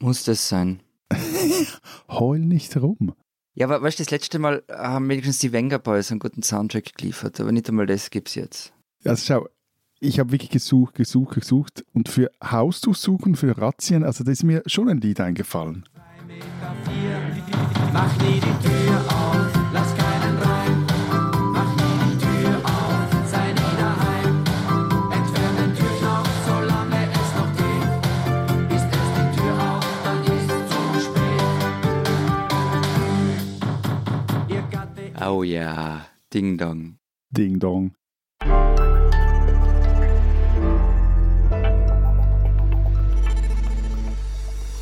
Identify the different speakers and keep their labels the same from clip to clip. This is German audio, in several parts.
Speaker 1: Muss das sein?
Speaker 2: Heul nicht rum.
Speaker 1: Ja, aber weißt du, das letzte Mal haben wenigstens die Wenger Boys einen guten Soundtrack geliefert, aber nicht einmal das gibt's jetzt.
Speaker 2: Also schau, ich habe wirklich gesucht, gesucht, gesucht und für Hausdurchsuchen, für Razzien, also da ist mir schon ein Lied eingefallen.
Speaker 3: Mach nie die Tür
Speaker 1: Oh ja, Ding Dong.
Speaker 2: Ding Dong.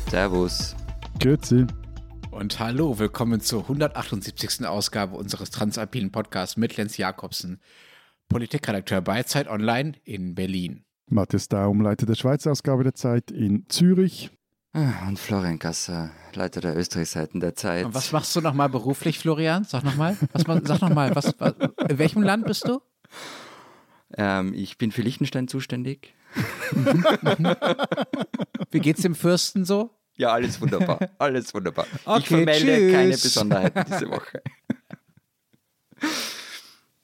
Speaker 1: Servus.
Speaker 2: Grüezi.
Speaker 4: Und hallo, willkommen zur 178. Ausgabe unseres Transalpinen Podcasts mit Lenz Jakobsen, Politikredakteur bei Zeit Online in Berlin.
Speaker 2: Matthias Daum, Leiter der Schweizer Ausgabe der Zeit in Zürich.
Speaker 1: Ah, Und Florian Gasser, Leiter der Österreichseiten der Zeit.
Speaker 4: Und was machst du nochmal beruflich, Florian? Sag nochmal. Sag nochmal, was, was, in welchem Land bist du?
Speaker 1: Ähm, ich bin für Liechtenstein zuständig.
Speaker 4: Wie geht's dem Fürsten so?
Speaker 1: Ja, alles wunderbar. Alles wunderbar. ich
Speaker 4: Okay,
Speaker 1: vermelde
Speaker 4: tschüss.
Speaker 1: keine Besonderheiten diese Woche.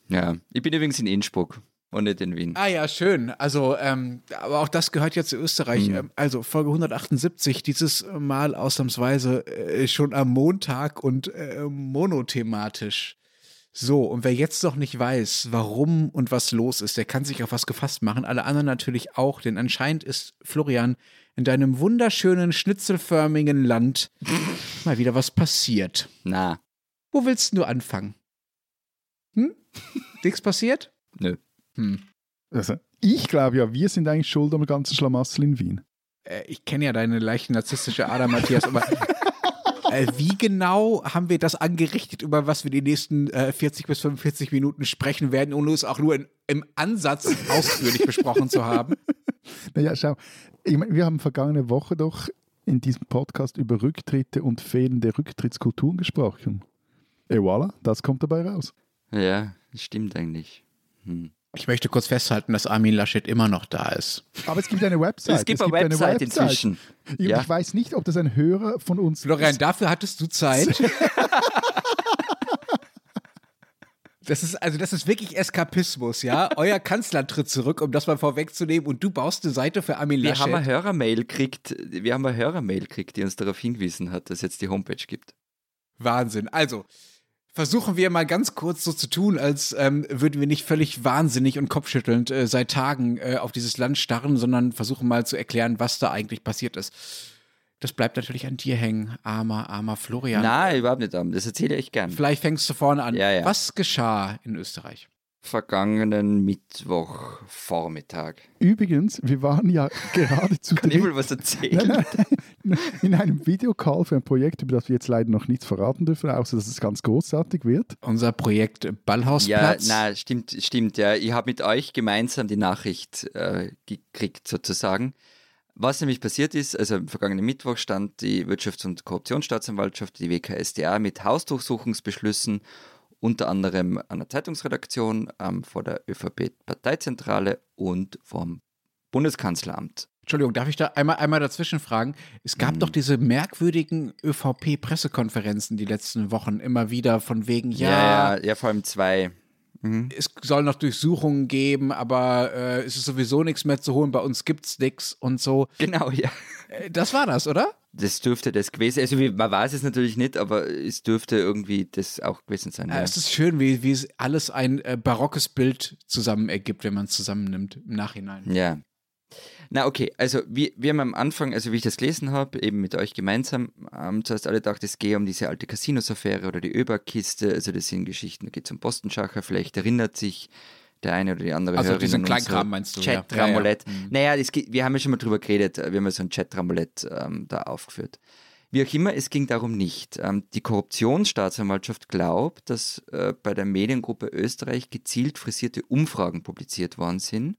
Speaker 1: ja, ich bin übrigens in Innsbruck und nicht in Wien.
Speaker 4: Ah ja, schön. Also, ähm, aber auch das gehört ja zu Österreich. Ähm, also Folge 178, dieses Mal ausnahmsweise äh, schon am Montag und äh, monothematisch. So, und wer jetzt noch nicht weiß, warum und was los ist, der kann sich auf was gefasst machen. Alle anderen natürlich auch, denn anscheinend ist Florian in deinem wunderschönen, schnitzelförmigen Land mal wieder was passiert.
Speaker 1: Na,
Speaker 4: Wo willst du anfangen? Hm? Nichts passiert?
Speaker 1: nö.
Speaker 4: Hm.
Speaker 2: Also, ich glaube ja, wir sind eigentlich schuld am ganzen Schlamassel in Wien.
Speaker 4: äh, ich kenne ja deine leicht narzisstische Ader, Matthias, aber äh, wie genau haben wir das angerichtet, über was wir die nächsten äh, 40 bis 45 Minuten sprechen werden, ohne es auch nur in, im Ansatz ausführlich besprochen zu haben?
Speaker 2: Naja, schau, ich mein, wir haben vergangene Woche doch in diesem Podcast über Rücktritte und fehlende Rücktrittskulturen gesprochen. Et voilà, das kommt dabei raus.
Speaker 1: Ja, das stimmt eigentlich. Hm.
Speaker 4: Ich möchte kurz festhalten, dass Armin Laschet immer noch da ist.
Speaker 2: Aber es gibt eine Website.
Speaker 1: Es gibt eine Website inzwischen.
Speaker 2: Ich,
Speaker 1: Ja.
Speaker 2: ich weiß nicht, ob das ein Hörer von uns
Speaker 4: Florian, dafür hattest du Zeit. Das ist, also das ist wirklich Eskapismus, ja? Euer Kanzler tritt zurück, um das mal vorwegzunehmen, und du baust eine Seite für Armin
Speaker 1: Wir
Speaker 4: Laschet.
Speaker 1: haben eine Hörermail gekriegt, wir haben eine Hörermail gekriegt, die uns darauf hingewiesen hat, dass es jetzt die Homepage gibt.
Speaker 4: Wahnsinn. Also, versuchen wir mal ganz kurz so zu tun, als ähm, würden wir nicht völlig wahnsinnig und kopfschüttelnd äh, seit Tagen äh, auf dieses Land starren, sondern versuchen mal zu erklären, was da eigentlich passiert ist. Das bleibt natürlich an dir hängen, armer, armer Florian.
Speaker 1: Nein, überhaupt nicht. Das erzähle ich gern.
Speaker 4: Vielleicht fängst du vorne an.
Speaker 1: Ja, ja.
Speaker 4: Was geschah in Österreich?
Speaker 1: Vergangenen Mittwochvormittag.
Speaker 2: Übrigens, wir waren ja gerade zu
Speaker 1: Kann ich
Speaker 2: dritt
Speaker 1: mal was erzählen?
Speaker 2: Nein, nein, in einem Videocall für ein Projekt, über das wir jetzt leider noch nichts verraten dürfen, außer dass es ganz großartig wird.
Speaker 4: Unser Projekt
Speaker 1: Ja,
Speaker 4: Ballhausplatz.
Speaker 1: na, stimmt, stimmt, ja. Ich habe mit euch gemeinsam die Nachricht äh, gekriegt, sozusagen. Was nämlich passiert ist, also am vergangenen Mittwoch stand die Wirtschafts- und Korruptionsstaatsanwaltschaft, die WKSDA, mit Hausdurchsuchungsbeschlüssen, unter anderem an der Zeitungsredaktion, ähm, vor der ÖVP-Parteizentrale und vom Bundeskanzleramt.
Speaker 4: Entschuldigung, darf ich da einmal, einmal dazwischen fragen? Es gab
Speaker 1: Hm.
Speaker 4: doch diese merkwürdigen ÖVP-Pressekonferenzen die letzten Wochen immer wieder von wegen, ja,
Speaker 1: ja, ja, ja vor allem zwei. Mhm.
Speaker 4: es soll noch Durchsuchungen geben, aber äh, es ist sowieso nichts mehr zu holen, bei uns gibt's nichts und so.
Speaker 1: Genau, ja.
Speaker 4: Äh, das war das, oder?
Speaker 1: Das dürfte das gewesen Also wie- man weiß es natürlich nicht, aber es dürfte irgendwie das auch gewesen sein.
Speaker 4: Äh,
Speaker 1: Ja.
Speaker 4: es ist schön, wie, wie es alles ein äh, barockes Bild zusammen ergibt, wenn man es zusammennimmt im Nachhinein.
Speaker 1: Ja. Na okay, also wir, wir haben am Anfang, also wie ich das gelesen habe, eben mit euch gemeinsam, haben zuerst alle gedacht, es gehe um diese alte Casinos-Affäre oder die Öberg-Kiste, also das sind Geschichten, da geht es um Postenschacher, vielleicht erinnert sich der eine oder die andere
Speaker 4: Also
Speaker 1: Hörerin
Speaker 4: diesen Kleinkram meinst du.
Speaker 1: Chat-Ramolett.
Speaker 4: Ja, ja. Mhm.
Speaker 1: Naja, das, wir haben ja schon mal drüber geredet, wir haben ja so ein Chat-Ramolett ähm, da aufgeführt. Wie auch immer, es ging darum nicht. Ähm, die Korruptionsstaatsanwaltschaft glaubt, dass äh, bei der Mediengruppe Österreich gezielt frisierte Umfragen publiziert worden sind,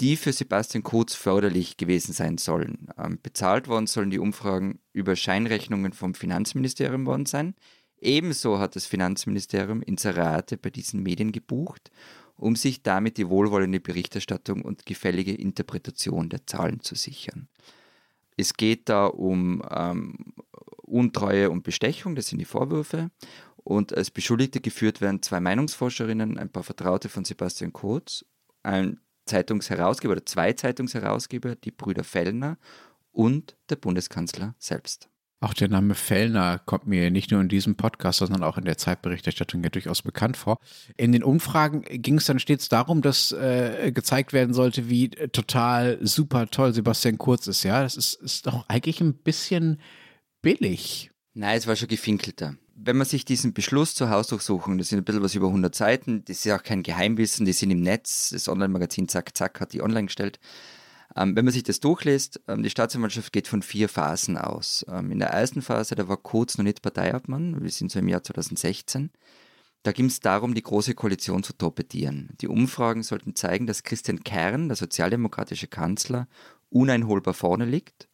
Speaker 1: die für Sebastian Kurz förderlich gewesen sein sollen. Ähm, bezahlt worden sollen die Umfragen über Scheinrechnungen vom Finanzministerium worden sein. Ebenso hat das Finanzministerium Inserate bei diesen Medien gebucht, um sich damit die wohlwollende Berichterstattung und gefällige Interpretation der Zahlen zu sichern. Es geht da um ähm, Untreue und Bestechung, das sind die Vorwürfe. Und als Beschuldigte geführt werden zwei Meinungsforscherinnen, ein paar Vertraute von Sebastian Kurz, ein Zeitungsherausgeber oder zwei Zeitungsherausgeber, die Brüder Fellner und der Bundeskanzler selbst.
Speaker 4: Auch der Name Fellner kommt mir nicht nur in diesem Podcast, sondern auch in der Zeitberichterstattung ja durchaus bekannt vor. In den Umfragen ging es dann stets darum, dass äh, gezeigt werden sollte, wie total super toll Sebastian Kurz ist. Ja, das ist, ist doch eigentlich ein bisschen billig.
Speaker 1: Nein, es war schon gefinkelter. Wenn man sich diesen Beschluss zur Hausdurchsuchung, das sind ein bisschen was über 100 Seiten, das ist ja auch kein Geheimwissen, die sind im Netz, das Online-Magazin Zack Zack hat die online gestellt. Ähm, wenn man sich das durchliest, ähm, die Staatsanwaltschaft geht von vier Phasen aus. Ähm, in der ersten Phase, da war Kurz noch nicht Parteiobmann, wir sind so im Jahr 2016. Da ging es darum, die Große Koalition zu torpedieren. Die Umfragen sollten zeigen, dass Christian Kern, der sozialdemokratische Kanzler, uneinholbar vorne liegt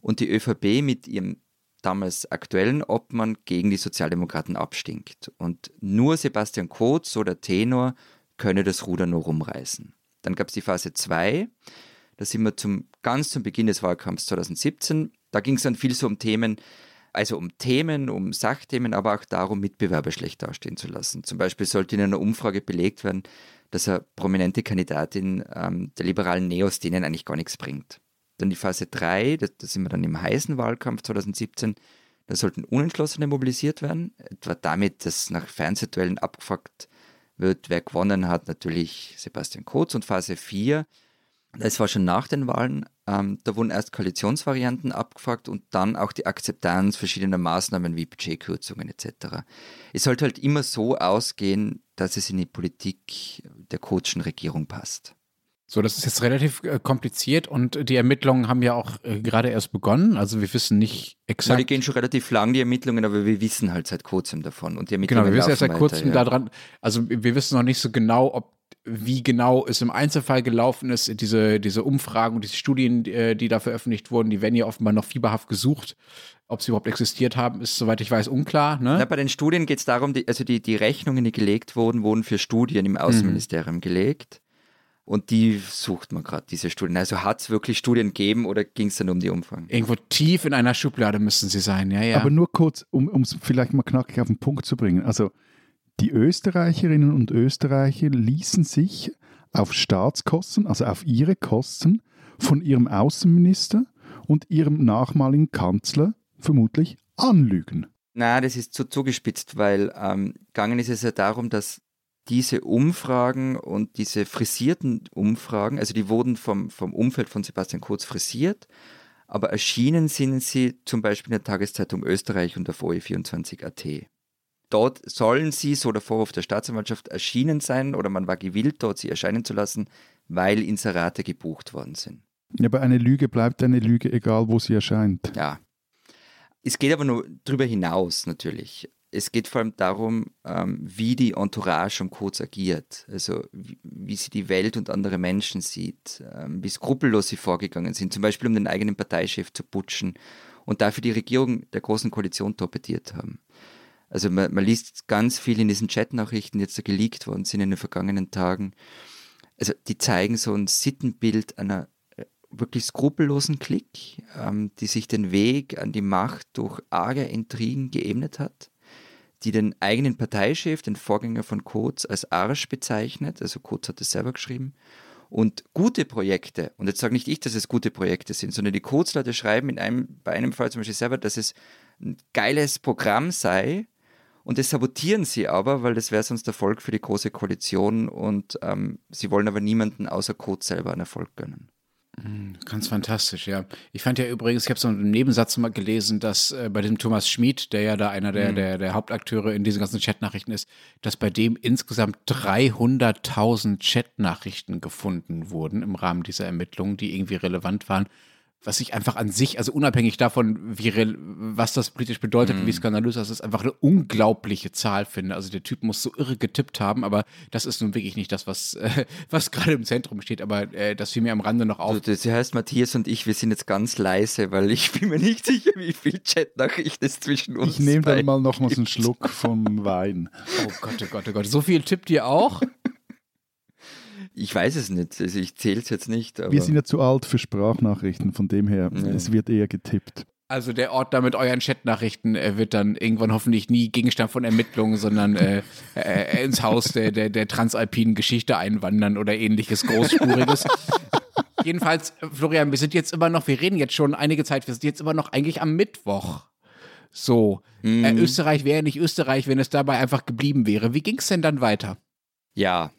Speaker 1: und die ÖVP mit ihrem damals aktuellen Obmann gegen die Sozialdemokraten abstinkt. Und nur Sebastian Kurz, so der Tenor, könne das Ruder nur rumreißen. Dann gab es die Phase 2, da sind wir zum, ganz zum Beginn des Wahlkampfs 2017. Da ging es dann viel so um Themen, also um Themen, um Sachthemen, aber auch darum, Mitbewerber schlecht dastehen zu lassen. Zum Beispiel sollte in einer Umfrage belegt werden, dass eine prominente Kandidatin ähm, der liberalen Neos denen eigentlich gar nichts bringt. Dann die Phase 3, da, da sind wir dann im heißen Wahlkampf 2017, da sollten Unentschlossene mobilisiert werden, etwa damit, dass nach Fernsehduellen abgefragt wird, wer gewonnen hat, natürlich Sebastian Kurz. Und Phase 4, das war schon nach den Wahlen, ähm, da wurden erst Koalitionsvarianten abgefragt und dann auch die Akzeptanz verschiedener Maßnahmen wie Budgetkürzungen etc. Es sollte halt immer so ausgehen, dass es in die Politik der Kurzen Regierung passt.
Speaker 4: So, das ist jetzt relativ äh, kompliziert und die Ermittlungen haben ja auch äh, gerade erst begonnen. Also wir wissen nicht
Speaker 1: Ja,
Speaker 4: exakt.
Speaker 1: die gehen schon relativ lang, die Ermittlungen, aber wir wissen halt seit kurzem davon. Und die
Speaker 4: Genau, wir wissen erst seit kurzem
Speaker 1: ja.
Speaker 4: daran, also wir wissen noch nicht so genau, ob wie genau es im Einzelfall gelaufen ist, diese, diese Umfragen und diese Studien, die, äh, die da veröffentlicht wurden, die werden ja offenbar noch fieberhaft gesucht. Ob sie überhaupt existiert haben, ist, soweit ich weiß, unklar. Ne?
Speaker 1: Ja, bei den Studien geht es darum, die, also die, die Rechnungen, die gelegt wurden, wurden für Studien im Außenministerium gelegt. Und die sucht man gerade, diese Studien. Also hat es wirklich Studien gegeben oder ging es dann um die Umfragen?
Speaker 4: Irgendwo tief in einer Schublade müssen sie sein, ja, ja.
Speaker 2: Aber nur kurz, um es vielleicht mal knackig auf den Punkt zu bringen. Also die Österreicherinnen und Österreicher ließen sich auf Staatskosten, also auf ihre Kosten, von ihrem Außenminister und ihrem nachmaligen Kanzler vermutlich anlügen.
Speaker 1: Na, das ist zu zugespitzt, weil ähm, gegangen ist es ja darum, dass diese Umfragen und diese frisierten Umfragen, also die wurden vom, vom Umfeld von Sebastian Kurz frisiert, aber erschienen sind sie zum Beispiel in der Tageszeitung Österreich und auf OE24.at. Dort sollen sie, so der Vorwurf der Staatsanwaltschaft, erschienen sein oder man war gewillt, dort sie erscheinen zu lassen, weil Inserate gebucht worden sind.
Speaker 2: Ja, aber eine Lüge bleibt eine Lüge, egal wo sie erscheint.
Speaker 1: Ja. Es geht aber nur darüber hinaus natürlich. Es geht vor allem darum, ähm, wie die Entourage um Kurz agiert. Also wie, sie die Welt und andere Menschen sieht, ähm, wie skrupellos sie vorgegangen sind, zum Beispiel um den eigenen Parteichef zu putschen und dafür die Regierung der Großen Koalition torpediert haben. Also man, man liest ganz viel in diesen Chatnachrichten, die jetzt da geleakt worden sind in den vergangenen Tagen. Also die zeigen so ein Sittenbild einer äh, wirklich skrupellosen Klick, ähm, die sich den Weg an die Macht durch arge Intrigen geebnet hat, die den eigenen Parteichef, den Vorgänger von Kurz, als Arsch bezeichnet, also Kurz hat es selber geschrieben, und gute Projekte, und jetzt sage nicht ich, dass es gute Projekte sind, sondern die Kurzleute schreiben in einem, bei einem Fall zum Beispiel selber, dass es ein geiles Programm sei, und das sabotieren sie aber, weil das wäre sonst Erfolg für die Große Koalition. Und ähm, sie wollen aber niemanden außer Kurz selber einen Erfolg gönnen.
Speaker 4: Ganz fantastisch, ja. Ich fand ja übrigens, ich habe so einen Nebensatz mal gelesen, dass äh, bei dem Thomas Schmid, der ja da einer der, der, der Hauptakteure in diesen ganzen Chatnachrichten ist, dass bei dem insgesamt 300.000 Chatnachrichten gefunden wurden im Rahmen dieser Ermittlungen, die irgendwie relevant waren. Was ich einfach an sich, also unabhängig davon, wie was das politisch bedeutet und wie skandalös das ist, einfach eine unglaubliche Zahl finde. Also der Typ muss so irre getippt haben, aber das ist nun wirklich nicht das, was, äh, was gerade im Zentrum steht. Aber äh, das fiel mir am Rande noch auf.
Speaker 1: Also, das heißt, Matthias und ich, wir sind jetzt ganz leise, weil ich bin mir nicht sicher, wie viel Chatnachrichten es zwischen uns
Speaker 2: Ich nehme dann mal noch mal so einen. Schluck vom Wein.
Speaker 4: Oh Gott, oh Gott, oh Gott. So viel tippt ihr auch?
Speaker 1: Ich weiß es nicht. Also ich zähle es jetzt nicht. Aber
Speaker 2: Wir sind ja zu alt für Sprachnachrichten, von dem her,
Speaker 1: Ja.
Speaker 2: es wird eher getippt.
Speaker 4: Also der Ordner mit euren Chatnachrichten äh, wird dann irgendwann hoffentlich nie Gegenstand von Ermittlungen, sondern äh, äh, ins Haus der, der, der transalpinen Geschichte einwandern oder ähnliches Großspuriges. Jedenfalls, äh, Florian, wir sind jetzt immer noch, wir reden jetzt schon einige Zeit, wir sind jetzt immer noch eigentlich am Mittwoch. So, äh, Österreich wäre nicht Österreich, wenn es dabei einfach geblieben wäre. Wie ging es denn dann weiter?
Speaker 1: Ja,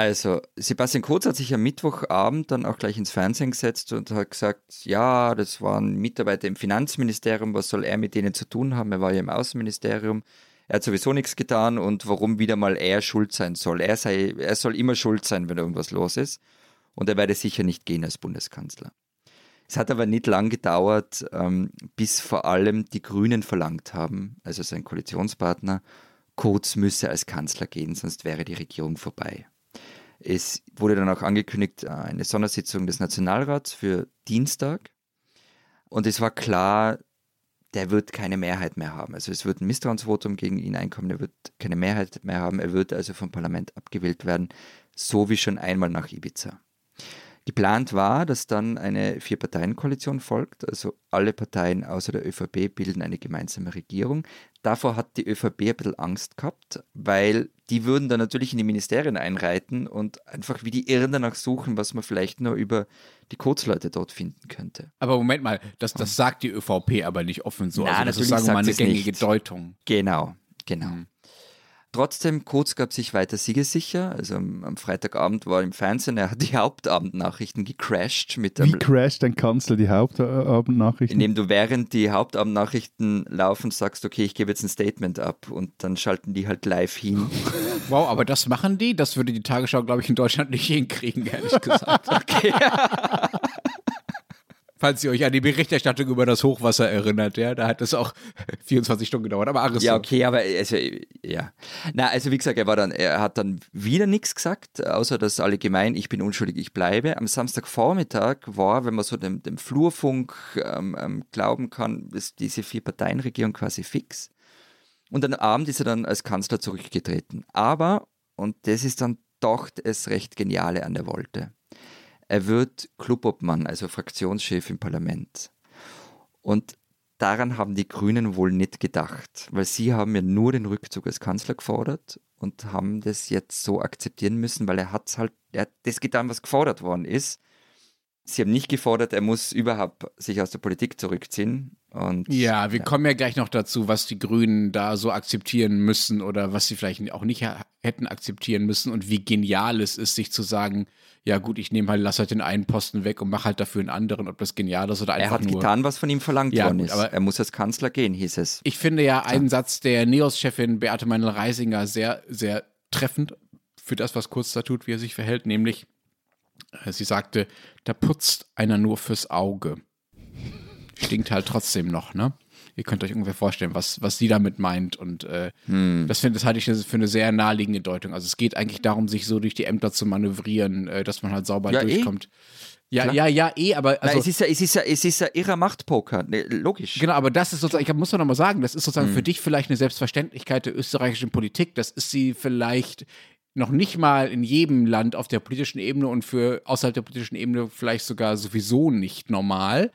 Speaker 1: also Sebastian Kurz hat sich am Mittwochabend dann auch gleich ins Fernsehen gesetzt und hat gesagt, ja, das waren Mitarbeiter im Finanzministerium, was soll er mit denen zu tun haben? Er war ja im Außenministerium. Er hat sowieso nichts getan und warum wieder mal er schuld sein soll. Er, sei, er soll immer schuld sein, wenn irgendwas los ist. Und er werde sicher nicht gehen als Bundeskanzler. Es hat aber nicht lang gedauert, ähm, bis vor allem die Grünen verlangt haben, also sein Koalitionspartner, Kurz müsse als Kanzler gehen, sonst wäre die Regierung vorbei. Es wurde dann auch angekündigt, äh, eine Sondersitzung des Nationalrats für Dienstag. Und es war klar, der wird keine Mehrheit mehr haben. Also es wird ein Misstrauensvotum gegen ihn einkommen, er wird keine Mehrheit mehr haben, er wird also vom Parlament abgewählt werden, so wie schon einmal nach Ibiza. Geplant war, dass dann eine Vier-Parteien-Koalition folgt, also alle Parteien außer der ÖVP bilden eine gemeinsame Regierung. Davor hat die ÖVP ein bisschen Angst gehabt, weil die würden dann natürlich in die Ministerien einreiten und einfach wie die Irren danach suchen, was man vielleicht nur über die Kurzleute dort finden könnte.
Speaker 4: Aber Moment mal, das, das sagt die ÖVP aber nicht offen so.
Speaker 1: Na,
Speaker 4: also das ist, sagen wir mal, eine gängige
Speaker 1: nicht.
Speaker 4: Deutung.
Speaker 1: Genau, genau.
Speaker 4: Mhm.
Speaker 1: Trotzdem, Kurz gab sich weiter siegessicher. Also am, am Freitagabend war er im Fernsehen, er hat die Hauptabendnachrichten gecrashed mit
Speaker 2: Wie crasht ein Kanzler die Hauptabendnachrichten?
Speaker 1: indem du während die Hauptabendnachrichten laufen sagst, okay, ich gebe jetzt ein Statement ab und dann schalten die halt live hin.
Speaker 4: Wow, aber das machen die? Das würde die Tagesschau, glaube ich, in Deutschland nicht hinkriegen, ehrlich gesagt.
Speaker 1: Okay.
Speaker 4: Falls ihr euch an die Berichterstattung über das Hochwasser erinnert, ja, da hat es auch 24 Stunden gedauert. Aber Aris,
Speaker 1: Ja, okay, aber also, ja. Na, also wie gesagt, er war dann, er hat dann wieder nichts gesagt, außer dass alle gemein, ich bin unschuldig, ich bleibe. Am Samstagvormittag war, wenn man so dem, dem Flurfunk ähm, ähm, glauben kann, ist diese Vier-Parteien-Regierung quasi fix. Und am Abend ist er dann als Kanzler zurückgetreten. Aber, und das ist dann doch das recht Geniale an der Wolte, er wird Clubobmann, also Fraktionschef im Parlament. Und daran haben die Grünen wohl nicht gedacht, weil sie haben ja nur den Rückzug als Kanzler gefordert und haben das jetzt so akzeptieren müssen, weil er hat halt, er hat das getan, was gefordert worden ist. Sie haben nicht gefordert, er muss überhaupt sich aus der Politik zurückziehen. Und
Speaker 4: Ja, wir kommen ja gleich noch dazu, was die Grünen da so akzeptieren müssen oder was sie vielleicht auch nicht hätten akzeptieren müssen und wie genial es ist, sich zu sagen, ja gut, ich nehme halt, lass halt den einen Posten weg und mache halt dafür einen anderen, ob das genial ist oder
Speaker 1: er
Speaker 4: einfach
Speaker 1: hat
Speaker 4: nur.
Speaker 1: getan, was von ihm verlangt
Speaker 4: Ja,
Speaker 1: worden ist.
Speaker 4: aber-
Speaker 1: er muss als Kanzler gehen, hieß es.
Speaker 4: Ich finde ja einen Satz der NEOS-Chefin Beate Meinl-Reisinger sehr, sehr treffend für das, was Kurz da tut, wie er sich verhält, nämlich sie sagte, da putzt einer nur fürs Auge. Stinkt halt trotzdem noch, ne? Ihr könnt euch ungefähr vorstellen, was, was sie damit meint. Und äh,
Speaker 1: Hm.
Speaker 4: das, find, das halte ich für eine sehr naheliegende Deutung. Also es geht eigentlich darum, sich so durch die Ämter zu manövrieren, äh, dass man halt sauber
Speaker 1: Ja, eh.
Speaker 4: durchkommt. Ja,
Speaker 1: Klar.
Speaker 4: ja, ja, eh, aber
Speaker 1: Na,
Speaker 4: also,
Speaker 1: es, ist ja, es, ist ja, es ist ja irrer Machtpoker, ne, logisch.
Speaker 4: Genau, aber das ist sozusagen, ich muss doch nochmal sagen, das ist sozusagen
Speaker 1: Hm.
Speaker 4: für dich vielleicht eine Selbstverständlichkeit der österreichischen Politik. Das ist sie vielleicht noch nicht mal in jedem Land auf der politischen Ebene und für außerhalb der politischen Ebene vielleicht sogar sowieso nicht normal.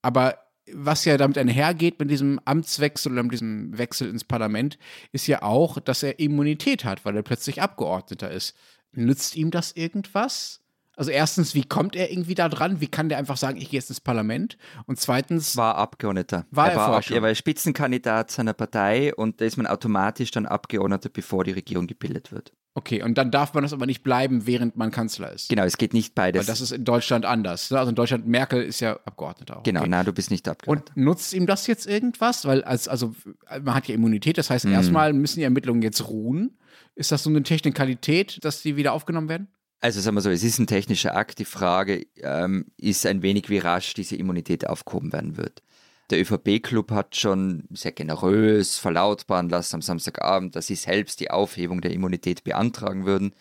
Speaker 4: Aber was ja damit einhergeht mit diesem Amtswechsel oder mit diesem Wechsel ins Parlament, ist ja auch, dass er Immunität hat, weil er plötzlich Abgeordneter ist. Nützt ihm das irgendwas? Also erstens, wie kommt er irgendwie da dran? Wie kann der einfach sagen, ich gehe jetzt ins Parlament? Und zweitens,
Speaker 1: war Abgeordneter.
Speaker 4: War er
Speaker 1: war,
Speaker 4: vorher
Speaker 1: ab,
Speaker 4: schon?
Speaker 1: er war Spitzenkandidat seiner Partei und da ist man automatisch dann Abgeordneter, bevor die Regierung gebildet wird.
Speaker 4: Okay, und dann darf man das aber nicht bleiben, während man Kanzler ist.
Speaker 1: Genau, es geht nicht beides.
Speaker 4: Weil das ist in Deutschland anders. ne? Also in Deutschland, Merkel ist ja Abgeordneter auch.
Speaker 1: genau,
Speaker 4: Okay.
Speaker 1: na, du bist nicht Abgeordneter.
Speaker 4: Und nutzt ihm das jetzt irgendwas? Weil als, also man hat ja Immunität, das
Speaker 1: Mhm.
Speaker 4: heißt, erstmal müssen die Ermittlungen jetzt ruhen. Ist das so eine Technikalität, dass die wieder aufgenommen werden?
Speaker 1: Also sagen wir so, es ist ein technischer Akt. Die Frage ähm, ist ein wenig, wie rasch diese Immunität aufgehoben werden wird. Der ÖVP-Club hat schon sehr generös verlautbaren lassen am Samstagabend, dass sie selbst die Aufhebung der Immunität beantragen würden.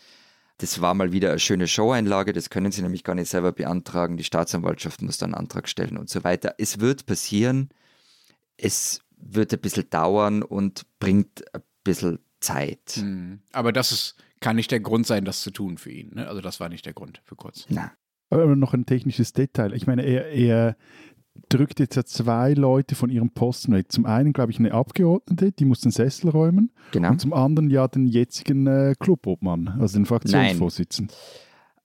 Speaker 1: Das war mal wieder eine schöne Showeinlage, das können sie nämlich gar nicht selber beantragen. Die Staatsanwaltschaft muss dann einen Antrag stellen und so weiter. Es wird passieren, es wird ein bisschen dauern und bringt ein bisschen Zeit.
Speaker 4: Hm. Aber das ist kann nicht der Grund sein, das zu tun für ihn. Ne? Also das war nicht der Grund für Kurz.
Speaker 1: Na,
Speaker 2: Aber noch ein technisches Detail. Ich meine, er, er drückt jetzt ja zwei Leute von ihrem Posten weg. Zum einen, glaube ich, eine Abgeordnete, die muss den Sessel räumen.
Speaker 1: genau.
Speaker 2: Und zum anderen ja den jetzigen äh, Clubobmann, also den Fraktionsvorsitzenden.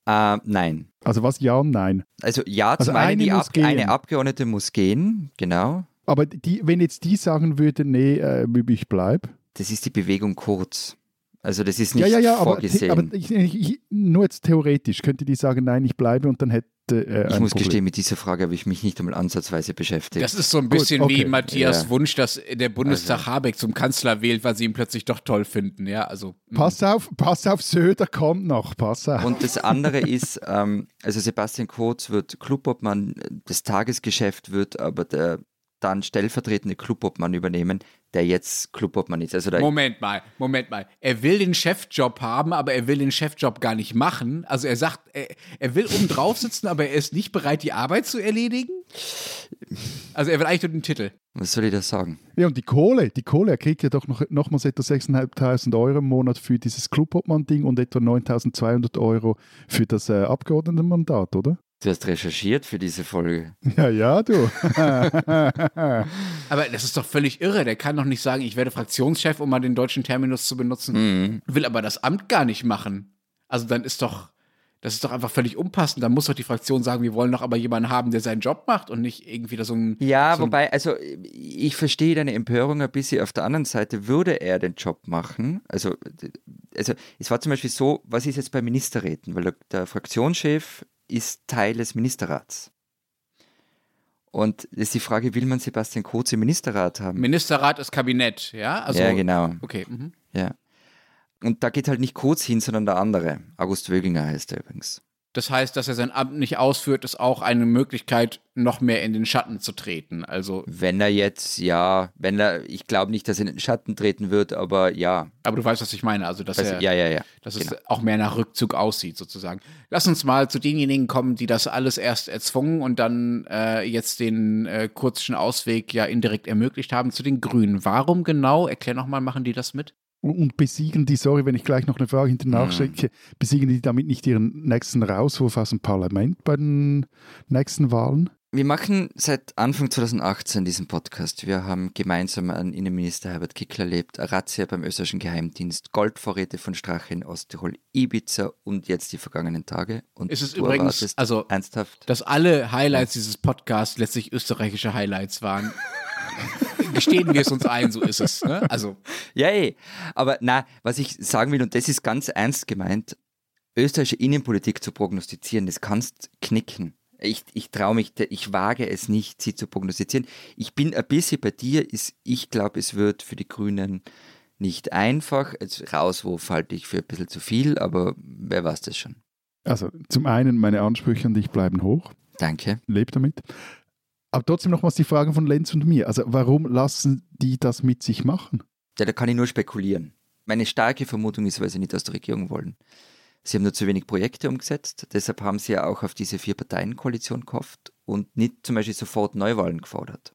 Speaker 1: Äh, nein.
Speaker 2: Also was? Ja und nein.
Speaker 1: Also ja,
Speaker 2: Also
Speaker 1: zum einen,
Speaker 2: eine
Speaker 1: Ab
Speaker 2: gehen.
Speaker 1: eine Abgeordnete muss gehen, genau.
Speaker 2: Aber die, wenn jetzt die sagen würde, nee, äh, ich bleibe.
Speaker 1: Das ist die Bewegung kurz. Also das ist nicht
Speaker 2: Ja, ja, ja, aber,
Speaker 1: vorgesehen.
Speaker 2: aber ich, ich, ich, nur jetzt theoretisch könnte die sagen, nein, ich bleibe und dann hätte äh,
Speaker 1: ich muss
Speaker 2: Problem.
Speaker 1: gestehen, mit dieser Frage habe ich mich nicht einmal ansatzweise beschäftigt.
Speaker 4: Das ist so ein
Speaker 2: Gut,
Speaker 4: bisschen
Speaker 2: okay.
Speaker 4: wie Matthias
Speaker 1: Ja.
Speaker 4: Wunsch, dass der Bundestag
Speaker 1: Also.
Speaker 4: Habeck zum Kanzler wählt, weil sie ihn plötzlich doch toll finden. Ja, also mh.
Speaker 2: Pass auf, pass auf, Söder kommt noch, pass auf.
Speaker 1: Und das andere ist, ähm, also Sebastian Kurz wird Clubobmann, das Tagesgeschäft wird aber der dann stellvertretende Clubobmann übernehmen, der jetzt Clubobmann ist. Also
Speaker 4: Moment mal, Moment mal. Er will den Chefjob haben, aber er will den Chefjob gar nicht machen. Also er sagt, er, er will oben drauf sitzen, aber er ist nicht bereit, die Arbeit zu erledigen. Also er will eigentlich nur den Titel.
Speaker 1: was soll ich da sagen?
Speaker 2: Ja, und die Kohle, die Kohle, er kriegt ja doch noch, nochmals etwa 6.500 Euro im Monat für dieses Clubobmann-Ding und etwa 9.200 Euro für das äh, Abgeordnetenmandat, oder?
Speaker 1: Du hast recherchiert für diese Folge.
Speaker 2: Ja, ja, du.
Speaker 4: Aber das ist doch völlig irre. Der kann doch nicht sagen, ich werde Fraktionschef, um mal den deutschen Terminus zu benutzen,
Speaker 1: Mhm.
Speaker 4: will aber das Amt gar nicht machen. Also dann ist doch, das ist doch einfach völlig unpassend. Dann muss doch die Fraktion sagen, wir wollen doch aber jemanden haben, der seinen Job macht und nicht irgendwie da so ein.
Speaker 1: Ja,
Speaker 4: so
Speaker 1: wobei, also ich verstehe deine Empörung ein bisschen. Auf der anderen Seite würde er den Job machen. Also, also es war zum Beispiel so, was ist jetzt bei Ministerräten? Weil der Fraktionschef ist Teil des Ministerrats. Und ist die Frage, will man Sebastian Kurz im Ministerrat haben?
Speaker 4: Ministerrat ist Kabinett, ja? Also,
Speaker 1: ja, genau.
Speaker 4: Okay. Mhm.
Speaker 1: Ja. Und da geht halt nicht Kurz hin, sondern der andere. August Wöginger heißt er übrigens.
Speaker 4: Das heißt, dass er sein Amt nicht ausführt, ist auch eine Möglichkeit, noch mehr in den Schatten zu treten. Also,
Speaker 1: Wenn er jetzt, ja, wenn er, ich glaube nicht, dass er in den Schatten treten wird, aber ja.
Speaker 4: aber du weißt, was ich meine. Also, dass
Speaker 1: Also,
Speaker 4: er,
Speaker 1: ja, ja, ja.
Speaker 4: dass
Speaker 1: genau.
Speaker 4: es auch mehr nach Rückzug aussieht, sozusagen. Lass uns mal zu denjenigen kommen, die das alles erst erzwungen und dann äh, jetzt den äh, kurzen Ausweg ja indirekt ermöglicht haben, zu den Grünen. Warum genau, erklär nochmal, machen die das mit?
Speaker 2: Und besiegen die, sorry, wenn ich gleich noch eine Frage hinter nachschicke, besiegen die damit nicht ihren nächsten Rauswurf aus dem Parlament bei den nächsten Wahlen?
Speaker 1: Wir machen seit Anfang 2018 diesen Podcast. Wir haben gemeinsam an Innenminister Herbert Kickler erlebt, Razzia beim österreichischen Geheimdienst, Goldvorräte von Strache in Osttirol, Ibiza und jetzt die vergangenen Tage. Und
Speaker 4: Es ist
Speaker 1: du
Speaker 4: übrigens, also
Speaker 1: ernsthaft.
Speaker 4: dass alle Highlights dieses Podcasts letztlich österreichische Highlights waren. Gestehen wir es uns ein, so ist es. Ne? Also,
Speaker 1: Ja, eh. Aber na, was ich sagen will, und das ist ganz ernst gemeint, österreichische Innenpolitik zu prognostizieren, das kannst knicken. Ich, ich traue mich, ich wage es nicht, sie zu prognostizieren. Ich bin ein bisschen bei dir, ist, ich glaube, es wird für die Grünen nicht einfach. Jetzt Rauswurf halte ich für ein bisschen zu viel, aber wer weiß das schon.
Speaker 2: Also zum einen, meine Ansprüche an dich bleiben hoch,
Speaker 1: Danke.
Speaker 2: lebe damit. Aber trotzdem nochmals die Frage von Lenz und mir. Also warum lassen die das mit sich machen?
Speaker 1: Ja, da kann ich nur spekulieren. Meine starke Vermutung ist, weil sie nicht aus der Regierung wollen. Sie haben nur zu wenig Projekte umgesetzt, deshalb haben sie ja auch auf diese Vier-Parteien-Koalition gehofft und nicht zum Beispiel sofort Neuwahlen gefordert.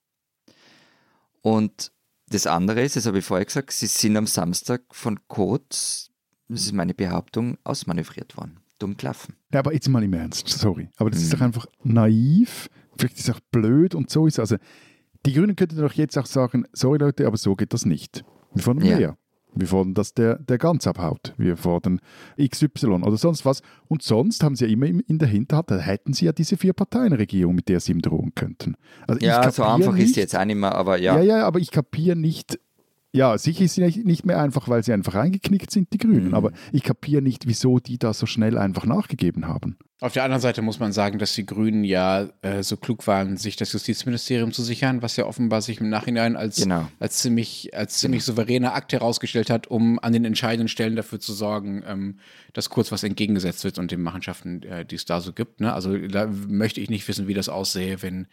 Speaker 1: Und das andere ist, das habe ich vorher gesagt, sie sind am Samstag von Kurz, das ist meine Behauptung, ausmanövriert worden. Dumm klaffen.
Speaker 2: Ja, aber jetzt mal im Ernst, sorry. Aber das ist
Speaker 1: Mhm.
Speaker 2: doch einfach naiv, vielleicht ist es auch blöd und so ist. Also die Grünen könnten doch jetzt auch sagen, sorry Leute, aber so geht das nicht. Wir fordern
Speaker 1: Ja.
Speaker 2: mehr. Wir fordern, dass der, der ganz abhaut. Wir fordern XY oder sonst was. Und sonst haben sie ja immer im- in der Hinterhand, da hätten sie ja diese Vier-Parteien-Regierung, mit der sie ihm drohen könnten. Also ich
Speaker 1: Ja, so einfach ist
Speaker 2: nicht-
Speaker 1: sie jetzt auch nicht mehr, aber ja.
Speaker 2: Ja, ja, aber ich kapiere nicht. Ja, sicher ist sie nicht- mehr einfach, weil sie einfach eingeknickt sind, die Grünen.
Speaker 1: Mhm.
Speaker 2: Aber ich kapiere nicht, wieso die da so schnell einfach nachgegeben haben.
Speaker 4: Auf der anderen Seite muss man sagen, dass die Grünen ja äh, so klug waren, sich das Justizministerium zu sichern, was ja offenbar sich im Nachhinein als,
Speaker 1: Genau.
Speaker 4: als ziemlich, als ziemlich souveräner Akt herausgestellt hat, um an den entscheidenden Stellen dafür zu sorgen, ähm, dass kurz was entgegengesetzt wird und den Machenschaften, äh, die es da so gibt. Ne? Also da möchte ich nicht wissen, wie das aussähe, wenn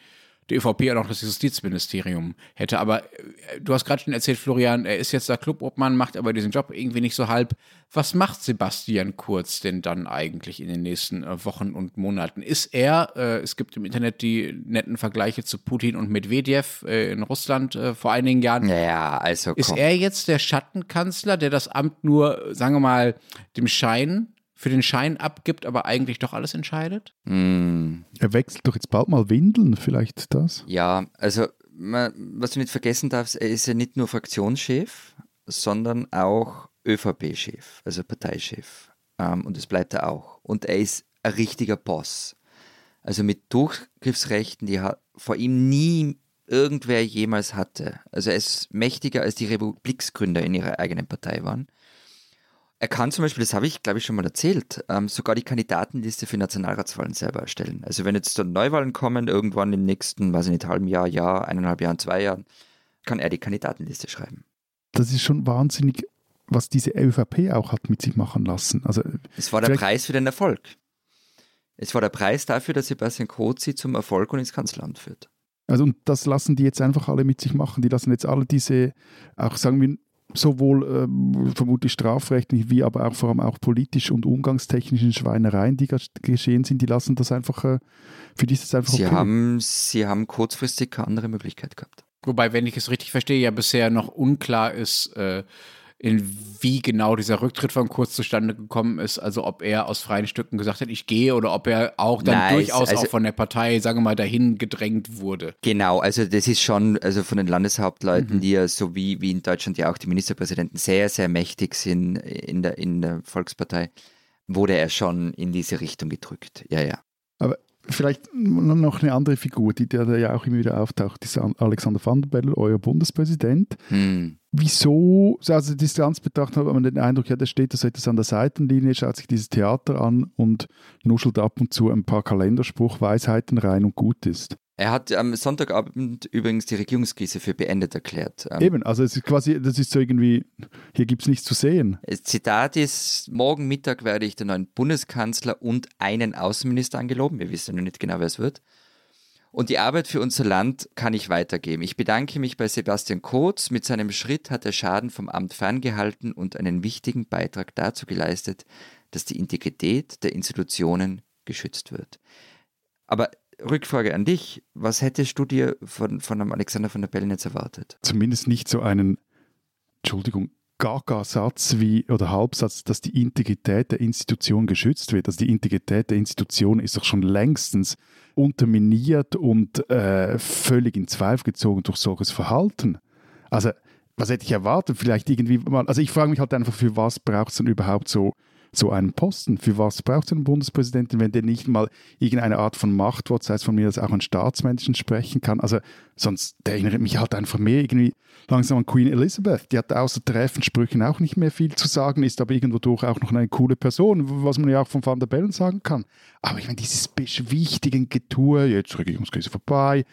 Speaker 4: die ÖVP auch noch das Justizministerium hätte. Aber äh, du hast gerade schon erzählt, Florian, er ist jetzt der Clubobmann, macht aber diesen Job irgendwie nicht so halb. Was macht Sebastian Kurz denn dann eigentlich in den nächsten äh, Wochen und Monaten? Ist er, äh, es gibt im Internet die netten Vergleiche zu Putin und Medvedev äh, in Russland äh, vor einigen Jahren.
Speaker 1: Ja, also
Speaker 4: Ist
Speaker 1: komm.
Speaker 4: er jetzt der Schattenkanzler, der das Amt nur, sagen wir mal, dem Schein, für den Schein abgibt, aber eigentlich doch alles entscheidet?
Speaker 1: Hm,
Speaker 2: Er wechselt doch jetzt bald mal Windeln, vielleicht das.
Speaker 1: ja, also man, was du nicht vergessen darfst, er ist ja nicht nur Fraktionschef, sondern auch ÖVP-Chef, also Parteichef. Ähm, und das bleibt er auch. Und er ist ein richtiger Boss. Also mit Durchgriffsrechten, die ha- vor ihm nie irgendwer jemals hatte. Also er ist mächtiger als die Republiksgründer in ihrer eigenen Partei waren. Er kann zum Beispiel, das habe ich glaube ich schon mal erzählt, ähm, sogar die Kandidatenliste für Nationalratswahlen selber erstellen. Also wenn jetzt dann Neuwahlen kommen, irgendwann im nächsten, weiß ich nicht, halben Jahr, Jahr, eineinhalb Jahren, zwei Jahren, kann er die Kandidatenliste schreiben.
Speaker 2: Das ist schon wahnsinnig, was diese ÖVP auch hat mit sich machen lassen. Also
Speaker 1: Es war der Preis für den Erfolg. Es war der Preis dafür, dass Sebastian Kurz sie zum Erfolg und ins Kanzleramt führt.
Speaker 2: Also und das lassen die jetzt einfach alle mit sich machen. Die lassen jetzt alle diese, auch sagen wir, sowohl ähm, vermutlich strafrechtlich wie aber auch vor allem auch politisch und umgangstechnischen Schweinereien, die geschehen sind, die lassen das einfach, äh, für die ist das einfach
Speaker 1: Sie,
Speaker 2: okay.
Speaker 1: haben, sie haben kurzfristig keine andere Möglichkeit gehabt.
Speaker 4: Wobei, wenn ich es richtig verstehe, ja bisher noch unklar ist, äh, in wie genau dieser Rücktritt von Kurz zustande gekommen ist. Also ob er aus freien Stücken gesagt hat, ich gehe, oder ob er auch dann
Speaker 1: Nein,
Speaker 4: durchaus
Speaker 1: also-
Speaker 4: auch von der Partei, sagen wir mal, dahin gedrängt wurde.
Speaker 1: Genau, also das ist schon, also von den
Speaker 2: Mhm.
Speaker 1: Landeshauptleuten, die ja so wie, wie in Deutschland ja auch die Ministerpräsidenten sehr, sehr mächtig sind in der, in der Volkspartei, wurde er schon in diese Richtung gedrückt. Ja, ja.
Speaker 2: Vielleicht noch eine andere Figur, die der da ja auch immer wieder auftaucht, ist Alexander Van der Bellen, euer Bundespräsident.
Speaker 1: Hm.
Speaker 2: Wieso, also Distanz betrachtet hat man den Eindruck, ja, der steht da so etwas an der Seitenlinie, schaut sich dieses Theater an und nuschelt ab und zu ein paar Kalenderspruchweisheiten rein und gut ist.
Speaker 1: Er hat am Sonntagabend übrigens die Regierungskrise für beendet erklärt. Ähm,
Speaker 2: Eben, also es ist quasi, das ist so irgendwie, hier gibt es nichts zu sehen.
Speaker 1: Das Zitat ist, morgen Mittag werde ich den neuen Bundeskanzler und einen Außenminister angeloben. Wir wissen noch nicht genau, wer es wird. Und die Arbeit für unser Land kann ich weitergeben. Ich bedanke mich bei Sebastian Kurz. Mit seinem Schritt hat er Schaden vom Amt ferngehalten und einen wichtigen Beitrag dazu geleistet, dass die Integrität der Institutionen geschützt wird. Aber Rückfrage an dich. Was hättest du dir von, von einem Alexander von der Bellen jetzt erwartet?
Speaker 2: Zumindest nicht so einen, Entschuldigung, Gaga-Satz wie oder Halbsatz, dass die Integrität der Institution geschützt wird. Also die Integrität der Institution ist doch schon längstens unterminiert und äh, völlig in Zweifel gezogen durch solches Verhalten. Also, was hätte ich erwartet? Vielleicht irgendwie mal, also ich frage mich halt einfach, für was braucht es denn überhaupt so, so einen Posten? Für was braucht einen Bundespräsidenten, wenn der nicht mal irgendeine Art von Machtwort, sei es von mir, dass auch ein Staatsmenschen sprechen kann? Also, sonst, der erinnert mich halt einfach mehr irgendwie langsam an Queen Elizabeth. Die hat außer träfen Sprüchen auch nicht mehr viel zu sagen, ist aber irgendwo durch auch noch eine coole Person, was man ja auch von Van der Bellen sagen kann. Aber ich meine, dieses beschwichtigen Getue, jetzt Regierungskrise vorbei,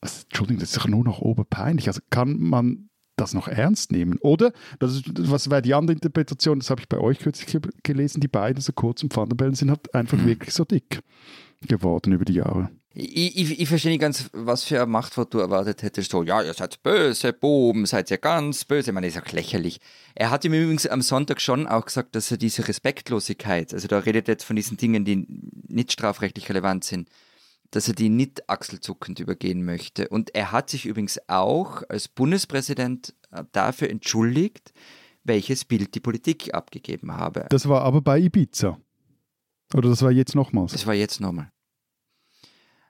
Speaker 2: also, Entschuldigung, das ist doch nur noch oberpeinlich. Also kann man das noch ernst nehmen? Oder, das ist, was wäre die andere Interpretation, das habe ich bei euch kürzlich ge- gelesen, die beiden, so kurz und Van der Bellen, sind halt einfach wirklich so dick geworden über die Jahre.
Speaker 1: Ich, ich, ich verstehe nicht ganz, was für ein Machtwort du erwartet hättest. So, ja, ihr seid böse, Buben, seid ihr ganz böse. Ich meine, ist ja lächerlich. Er hat ihm übrigens am Sonntag schon auch gesagt, dass er diese Respektlosigkeit, also da redet er jetzt von diesen Dingen, die nicht strafrechtlich relevant sind, dass er die nicht achselzuckend übergehen möchte. Und er hat sich übrigens auch als Bundespräsident äh, dafür entschuldigt, welches Bild die Politik abgegeben habe.
Speaker 2: Das war aber bei Ibiza. Oder das war jetzt nochmals.
Speaker 1: Das war jetzt nochmal.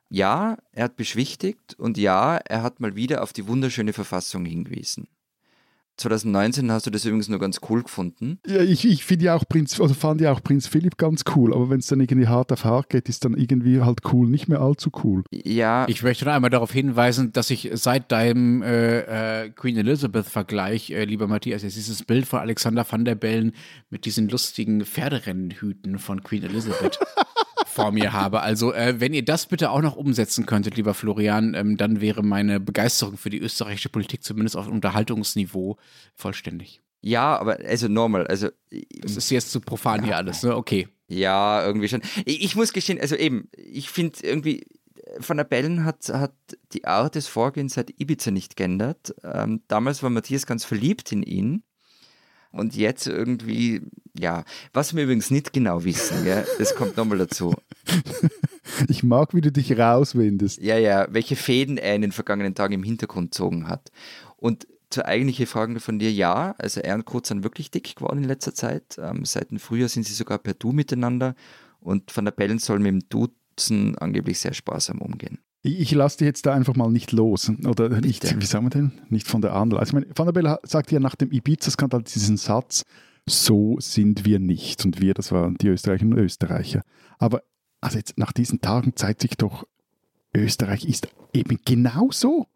Speaker 1: Ja, er hat beschwichtigt und ja, er hat mal wieder auf die wunderschöne Verfassung hingewiesen. 2019 hast du das übrigens nur ganz cool gefunden.
Speaker 2: Ja, ich, ich finde ja auch Prinz, also fand ja auch Prinz Philipp ganz cool, aber wenn es dann irgendwie hart auf hart geht, ist dann irgendwie halt cool, nicht mehr allzu cool.
Speaker 1: Ja,
Speaker 4: Ich möchte noch einmal darauf hinweisen, dass ich seit deinem äh, äh, Queen Elizabeth-Vergleich, äh, lieber Matthias, jetzt dieses Bild von Alexander van der Bellen mit diesen lustigen Pferderennenhüten von Queen Elizabeth vor mir habe. Also, äh, wenn ihr das bitte auch noch umsetzen könntet, lieber Florian, ähm, dann wäre meine Begeisterung für die österreichische Politik zumindest auf Unterhaltungsniveau vollständig.
Speaker 1: ja, aber also normal, also
Speaker 4: Das ist jetzt zu profan hier alles, ne? Okay.
Speaker 1: ja, irgendwie schon. Ich, ich muss gestehen, also eben, ich finde irgendwie, Van der Bellen hat, hat die Art des Vorgehens seit Ibiza nicht geändert. Ähm, damals war Matthias ganz verliebt in ihn. Und jetzt irgendwie, ja, was wir übrigens nicht genau wissen, gell, das kommt nochmal dazu.
Speaker 2: Ich mag, wie du dich rauswindest.
Speaker 1: Ja, ja, welche Fäden er in den vergangenen Tagen im Hintergrund gezogen hat. Und zur eigentlichen Frage von dir, ja, also er und Kurt sind wirklich dick geworden in letzter Zeit. Ähm, seit dem Frühjahr sind sie sogar per Du miteinander und Van der Bellen soll mit dem Duzen angeblich sehr sparsam umgehen.
Speaker 2: Ich, lasse dich jetzt da einfach mal nicht los. Oder nicht,
Speaker 1: Bitte.
Speaker 2: wie sagen wir denn? Nicht von der Andel. Also, ich meine, Van der Bellen sagt ja nach dem Ibiza-Skandal diesen Satz, so sind wir nicht. Und wir, das waren die Österreicherinnen und Österreicher. Aber also jetzt nach diesen Tagen zeigt sich doch, Österreich ist eben genau so.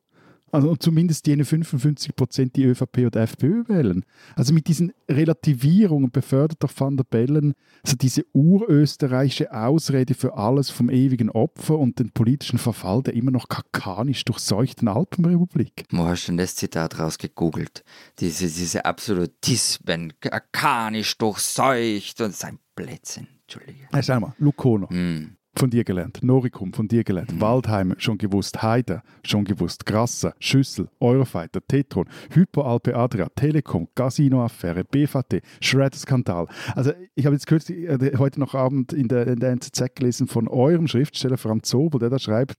Speaker 2: Also zumindest jene 55 Prozent, die ÖVP oder FPÖ wählen. Also mit diesen Relativierungen befördert doch Van der Bellen also diese urösterreichische Ausrede für alles vom ewigen Opfer und den politischen Verfall der immer noch kakanisch durchseuchten Alpenrepublik.
Speaker 1: Wo hast du denn das Zitat rausgegoogelt? Diese, diese Absolutismen, arkanisch durchseucht und sein Blödsinn. Entschuldige.
Speaker 2: Hey, schau mal, Lucono,
Speaker 1: Hm.
Speaker 2: Von dir gelernt. Noricum, von dir gelernt. Waldheim, schon gewusst. Heider, schon gewusst. Grasser, Schüssel, Eurofighter, Tetron, Hyperalpe Adria, Telekom, Casino-Affäre, BVT, Shred-Skandal. Also ich habe jetzt kürzlich, äh, heute noch Abend in der, in der NZZ gelesen von eurem Schriftsteller Franz Sobel, der da schreibt,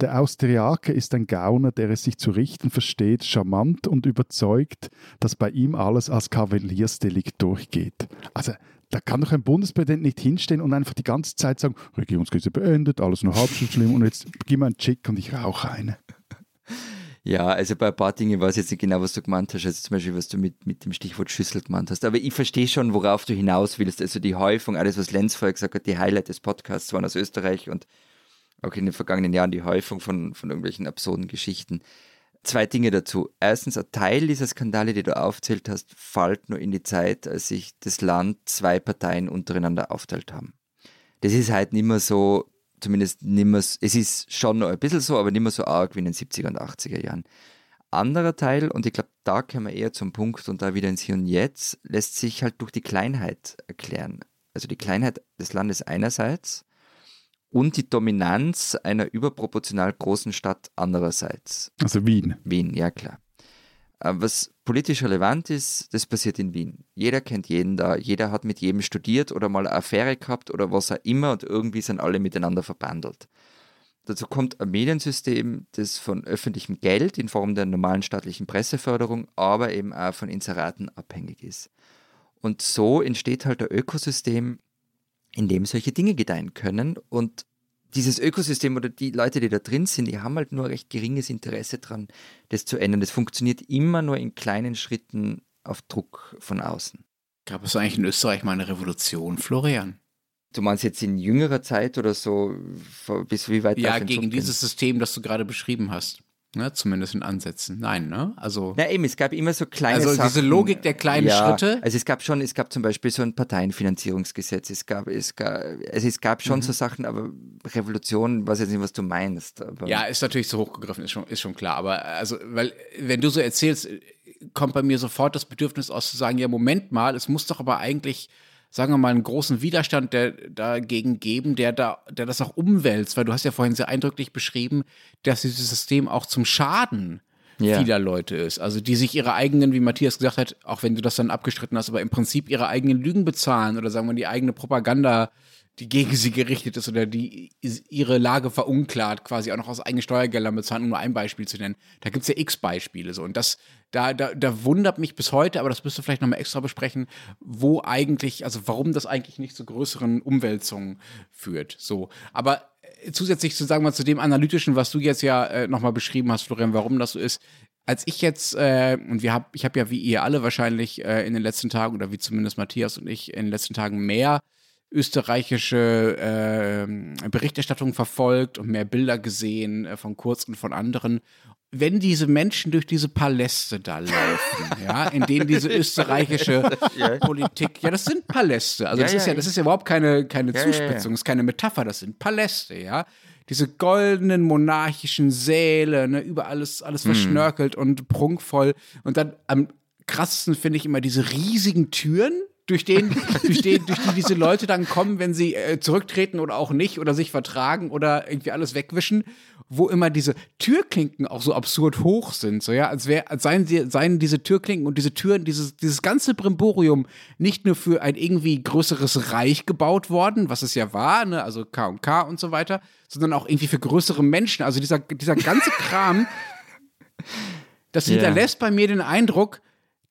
Speaker 2: der Austriaker ist ein Gauner, der es sich zu richten versteht, charmant und überzeugt, dass bei ihm alles als Kavaliersdelikt durchgeht. Also da kann doch ein Bundespräsident nicht hinstehen und einfach die ganze Zeit sagen, Regierungskrise beendet, alles nur halb so schlimm und jetzt gib mir einen Chick und ich rauche eine.
Speaker 1: Ja, also bei ein paar Dingen weiß ich jetzt nicht genau, was du gemeint hast. Also zum Beispiel, was du mit, mit dem Stichwort Schüssel gemeint hast. Aber ich verstehe schon, worauf du hinaus willst. Also die Häufung, alles, was Lenz vorher gesagt hat, die Highlight des Podcasts waren aus Österreich und auch in den vergangenen Jahren die Häufung von, von irgendwelchen absurden Geschichten. Zwei Dinge dazu. Erstens, ein Teil dieser Skandale, die du aufzählt hast, fällt nur in die Zeit, als sich das Land zwei Parteien untereinander aufteilt haben. Das ist halt nicht mehr so, zumindest nicht mehr, es ist schon noch ein bisschen so, aber nicht mehr so arg wie in den 70er und 80er Jahren. Anderer Teil, und ich glaube, da kommen wir eher zum Punkt und da wieder ins Hier und Jetzt, lässt sich halt durch die Kleinheit erklären. Also die Kleinheit des Landes einerseits und die Dominanz einer überproportional großen Stadt andererseits.
Speaker 2: Also Wien.
Speaker 1: Wien, ja klar. Äh, Was politisch relevant ist, das passiert in Wien. Jeder kennt jeden da, jeder hat mit jedem studiert oder mal eine Affäre gehabt oder was auch immer und irgendwie sind alle miteinander verbandelt. Dazu kommt ein Mediensystem, das von öffentlichem Geld in Form der normalen staatlichen Presseförderung, aber eben auch von Inseraten abhängig ist. Und so entsteht halt ein Ökosystem, in dem solche Dinge gedeihen können. Und dieses Ökosystem oder die Leute, die da drin sind, die haben halt nur recht geringes Interesse dran, das zu ändern. Das funktioniert immer nur in kleinen Schritten auf Druck von außen.
Speaker 4: Gab es eigentlich in Österreich mal eine Revolution, Florian?
Speaker 1: Du meinst jetzt in jüngerer Zeit oder so, bis wie weit
Speaker 4: Ja, gegen dieses System, das du gerade beschrieben hast. Ne, zumindest in Ansätzen. Nein, ne? Also.
Speaker 1: Na eben, es gab immer so kleine
Speaker 4: Also
Speaker 1: Sachen.
Speaker 4: diese Logik der kleinen
Speaker 1: ja,
Speaker 4: Schritte?
Speaker 1: Also es gab schon, es gab zum Beispiel so ein Parteienfinanzierungsgesetz, es gab, es gab, also es gab
Speaker 4: Mhm.
Speaker 1: schon so Sachen, aber Revolution, weiß jetzt nicht, was du meinst.
Speaker 4: Ja, ist natürlich so hochgegriffen, ist schon, ist schon klar. Aber also, weil, wenn du so erzählst, kommt bei mir sofort das Bedürfnis aus zu sagen, ja, Moment mal, es muss doch aber eigentlich, sagen wir mal, einen großen Widerstand der, dagegen geben, der da, der das auch umwälzt, weil du hast ja vorhin sehr eindrücklich beschrieben, dass dieses System auch zum Schaden
Speaker 1: Ja.
Speaker 4: vieler Leute ist. Also die sich ihre eigenen, wie Matthias gesagt hat, auch wenn du das dann abgestritten hast, aber im Prinzip ihre eigenen Lügen bezahlen oder sagen wir die eigene Propaganda, die gegen sie gerichtet ist oder die ihre Lage verunklart, quasi auch noch aus eigenen Steuergeldern bezahlen, um nur ein Beispiel zu nennen. Da gibt es ja x Beispiele so. Und das, da, da, da wundert mich bis heute, aber das müsst ihr vielleicht nochmal extra besprechen, wo eigentlich, also warum das eigentlich nicht zu größeren Umwälzungen führt. So. Aber äh, zusätzlich zu sagen wir zu dem Analytischen, was du jetzt ja äh, nochmal beschrieben hast, Florian, warum das so ist, als ich jetzt, äh, und wir hab, ich habe ja wie ihr alle wahrscheinlich äh, in den letzten Tagen, oder wie zumindest Matthias und ich in den letzten Tagen mehr österreichische äh, Berichterstattung verfolgt und mehr Bilder gesehen äh, von Kurz und von anderen. Wenn diese Menschen durch diese Paläste da laufen, ja, in denen diese österreichische Politik, ja, das sind Paläste. Also
Speaker 1: Ja,
Speaker 4: das ist
Speaker 1: ja,
Speaker 4: ja, das ist ja überhaupt keine, keine
Speaker 1: Ja, ja,
Speaker 4: Zuspitzung,
Speaker 1: ja.
Speaker 4: das ist keine Metapher, das sind Paläste, ja. Diese goldenen monarchischen Säle, ne, über alles, alles
Speaker 1: Mhm.
Speaker 4: verschnörkelt und prunkvoll. Und dann am krassesten finde ich immer diese riesigen Türen, durch den, durch den, durch die diese Leute dann kommen, wenn sie äh, zurücktreten oder auch nicht oder sich vertragen oder irgendwie alles wegwischen, wo immer diese Türklinken auch so absurd hoch sind, so ja, als wäre, als seien sie, seien diese Türklinken und diese Türen, dieses, dieses ganze Brimborium nicht nur für ein irgendwie größeres Reich gebaut worden, was es ja war, ne, also K und K und so weiter, sondern auch irgendwie für größere Menschen. Also dieser, dieser ganze Kram, das hinterlässt bei mir den Eindruck,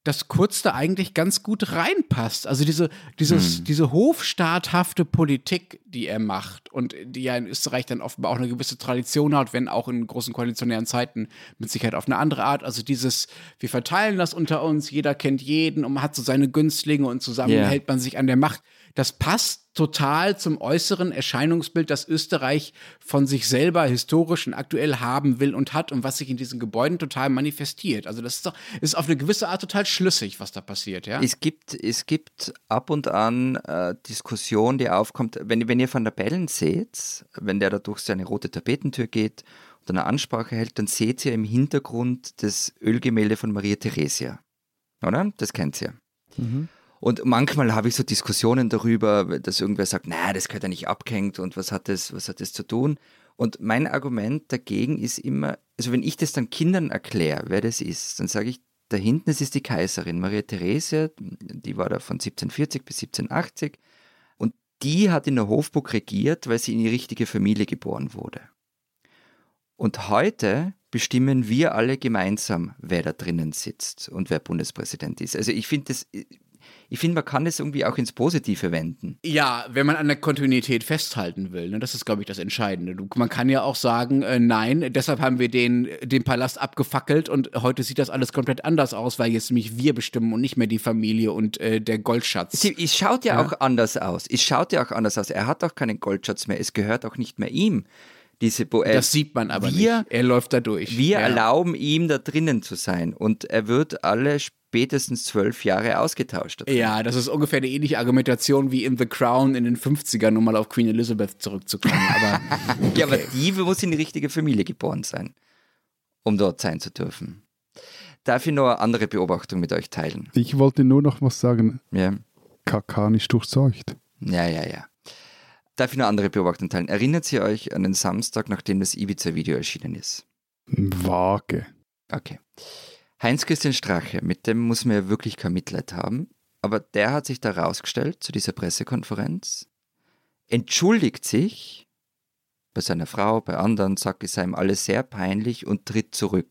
Speaker 4: dass Kurz da eigentlich ganz gut reinpasst. Also diese, dieses, diese hofstaathafte Politik, die er macht und die ja in Österreich dann offenbar auch eine gewisse Tradition hat, wenn auch in großen koalitionären Zeiten mit Sicherheit auf eine andere Art. Also dieses, wir verteilen das unter uns, jeder kennt jeden und man hat so seine Günstlinge und zusammen
Speaker 1: Ja.
Speaker 4: hält man sich an der Macht. Das passt total zum äußeren Erscheinungsbild, das Österreich von sich selber historisch und aktuell haben will und hat und was sich in diesen Gebäuden total manifestiert. Also das ist doch ist auf eine gewisse Art total schlüssig, was da passiert, ja?
Speaker 1: Es gibt, es gibt ab und an äh, Diskussion, die aufkommt, wenn, wenn ihr Van der Bellen seht, wenn der da durch seine rote Tapetentür geht und eine Ansprache hält, dann seht ihr im Hintergrund das Ölgemälde von Maria Theresia. Oder? Das kennt ihr. Und manchmal habe ich so Diskussionen darüber, dass irgendwer sagt, na, das gehört ja nicht abgehängt und was hat das, was hat das zu tun? Und mein Argument dagegen ist immer, also wenn ich das dann Kindern erkläre, wer das ist, dann sage ich, da hinten, das ist die Kaiserin Maria Theresia, die war da von 1740 bis 1780 und die hat in der Hofburg regiert, weil sie in die richtige Familie geboren wurde. Und heute bestimmen wir alle gemeinsam, wer da drinnen sitzt und wer Bundespräsident ist. Also ich finde das, ich finde, man kann das irgendwie auch ins Positive wenden.
Speaker 4: Ja, wenn man an der Kontinuität festhalten will, ne, das ist, glaube ich, das Entscheidende. Du, man kann ja auch sagen, äh, nein, deshalb haben wir den, den Palast abgefackelt und heute sieht das alles komplett anders aus, weil jetzt nämlich wir bestimmen und nicht mehr die Familie und äh, der Goldschatz.
Speaker 1: Sie, es schaut ja, auch anders aus. Es schaut ja auch anders aus. Er hat auch keinen Goldschatz mehr. Es gehört auch nicht mehr ihm. Diese Bo
Speaker 4: das sieht man aber
Speaker 1: wir,
Speaker 4: nicht. Er läuft da durch.
Speaker 1: Wir
Speaker 4: ja.
Speaker 1: erlauben ihm, da drinnen zu sein. Und er wird alle spätestens zwölf Jahre ausgetauscht. drin.
Speaker 4: Ja, das ist ungefähr eine ähnliche Argumentation wie in The Crown in den 50ern, um mal auf Queen Elizabeth zurückzukommen. Aber
Speaker 1: Ja, aber die muss in die richtige Familie geboren sein, um dort sein zu dürfen. Darf ich noch eine andere Beobachtung mit euch teilen?
Speaker 2: Ich wollte nur noch was sagen.
Speaker 1: Ja,
Speaker 2: Kakanisch durchseucht.
Speaker 1: ja, ja. ja. Darf ich noch eine andere Beobachtung teilen? Erinnert ihr euch an den Samstag, nachdem das Ibiza-Video erschienen ist?
Speaker 2: Vage.
Speaker 1: Okay. Heinz-Christian Strache, mit dem muss man ja wirklich kein Mitleid haben, aber der hat sich da rausgestellt zu dieser Pressekonferenz, entschuldigt sich bei seiner Frau, bei anderen, sagt, es sei ihm alles sehr peinlich und tritt zurück.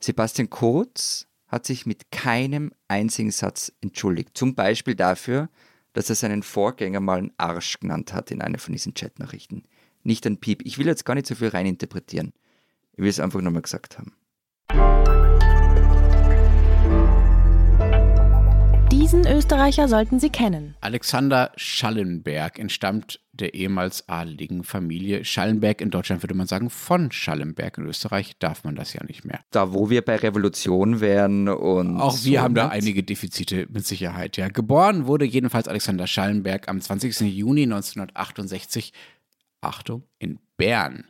Speaker 1: Sebastian Kurz hat sich mit keinem einzigen Satz entschuldigt. Zum Beispiel dafür, dass er seinen Vorgänger mal einen Arsch genannt hat in einer von diesen Chatnachrichten. Nicht ein Piep. Ich will jetzt gar nicht so viel reininterpretieren. Ich will es einfach nochmal gesagt haben.
Speaker 5: Diesen Österreicher sollten Sie kennen.
Speaker 4: Alexander Schallenberg entstammt der ehemals adeligen Familie Schallenberg. In Deutschland würde man sagen von Schallenberg. In Österreich darf man das ja nicht mehr.
Speaker 1: Da, wo wir bei Revolution wären und.
Speaker 4: Auch wir
Speaker 1: so
Speaker 4: haben da einige Defizite mit Sicherheit. Ja, geboren wurde jedenfalls Alexander Schallenberg am 20. Juni 1968. Achtung, in Bern.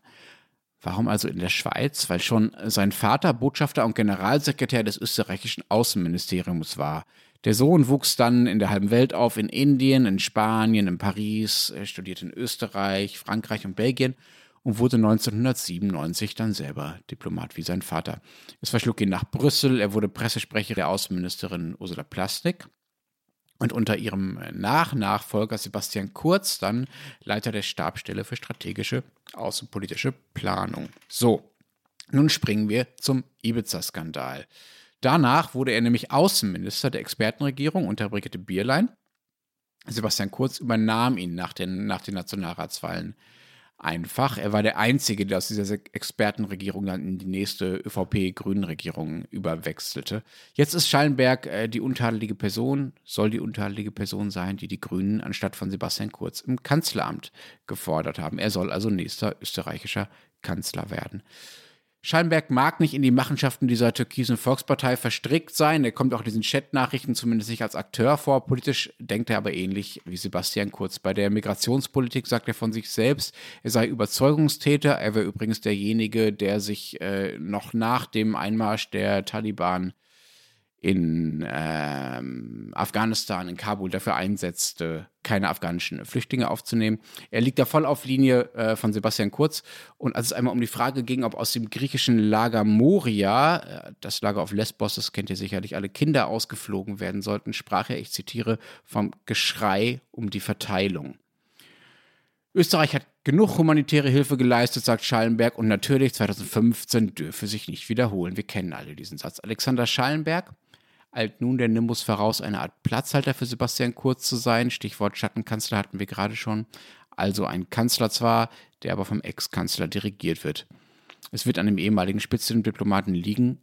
Speaker 4: Warum also in der Schweiz? Weil schon sein Vater Botschafter und Generalsekretär des österreichischen Außenministeriums war. Der Sohn wuchs dann in der halben Welt auf, in Indien, in Spanien, in Paris, er studierte in Österreich, Frankreich und Belgien und wurde 1997 dann selber Diplomat wie sein Vater. Es verschlug ihn nach Brüssel, er wurde Pressesprecher der Außenministerin Ursula Plastik und unter ihrem Nach-Nachfolger Sebastian Kurz dann Leiter der Stabstelle für strategische außenpolitische Planung. So, nun springen wir zum Ibiza-Skandal. Danach wurde er nämlich Außenminister der Expertenregierung unter Brigitte Bierlein. Sebastian Kurz übernahm ihn nach den, nach den Nationalratswahlen einfach. Er war der Einzige, der aus dieser Expertenregierung dann in die nächste ÖVP-Grünen-Regierung überwechselte. Jetzt ist Schallenberg äh, die untadelige Person, soll die untadelige Person sein, die die Grünen anstatt von Sebastian Kurz im Kanzleramt gefordert haben. Er soll also nächster österreichischer Kanzler werden. Schallenberg mag nicht in die Machenschaften dieser türkisen Volkspartei verstrickt sein. Er kommt auch in diesen Chatnachrichten zumindest nicht als Akteur vor. Politisch denkt er aber ähnlich wie Sebastian Kurz. Bei der Migrationspolitik sagt er von sich selbst, er sei Überzeugungstäter. Er wäre übrigens derjenige, der sich äh, noch nach dem Einmarsch der Taliban in ähm, Afghanistan, in Kabul dafür einsetzte, keine afghanischen Flüchtlinge aufzunehmen. Er liegt da voll auf Linie äh, von Sebastian Kurz. Und als es einmal um die Frage ging, ob aus dem griechischen Lager Moria, äh, das Lager auf Lesbos, das kennt ihr sicherlich alle, Kinder ausgeflogen werden sollten, sprach er, ich zitiere, vom Geschrei um die Verteilung. Österreich hat genug humanitäre Hilfe geleistet, sagt Schallenberg, und natürlich 2015 dürfe sich nicht wiederholen. Wir kennen alle diesen Satz. Alexander Schallenberg eilt nun der Nimbus voraus, eine Art Platzhalter für Sebastian Kurz zu sein. Stichwort Schattenkanzler hatten wir gerade schon. Also ein Kanzler zwar, der aber vom Ex-Kanzler dirigiert wird. Es wird an dem ehemaligen Spitzendiplomaten liegen,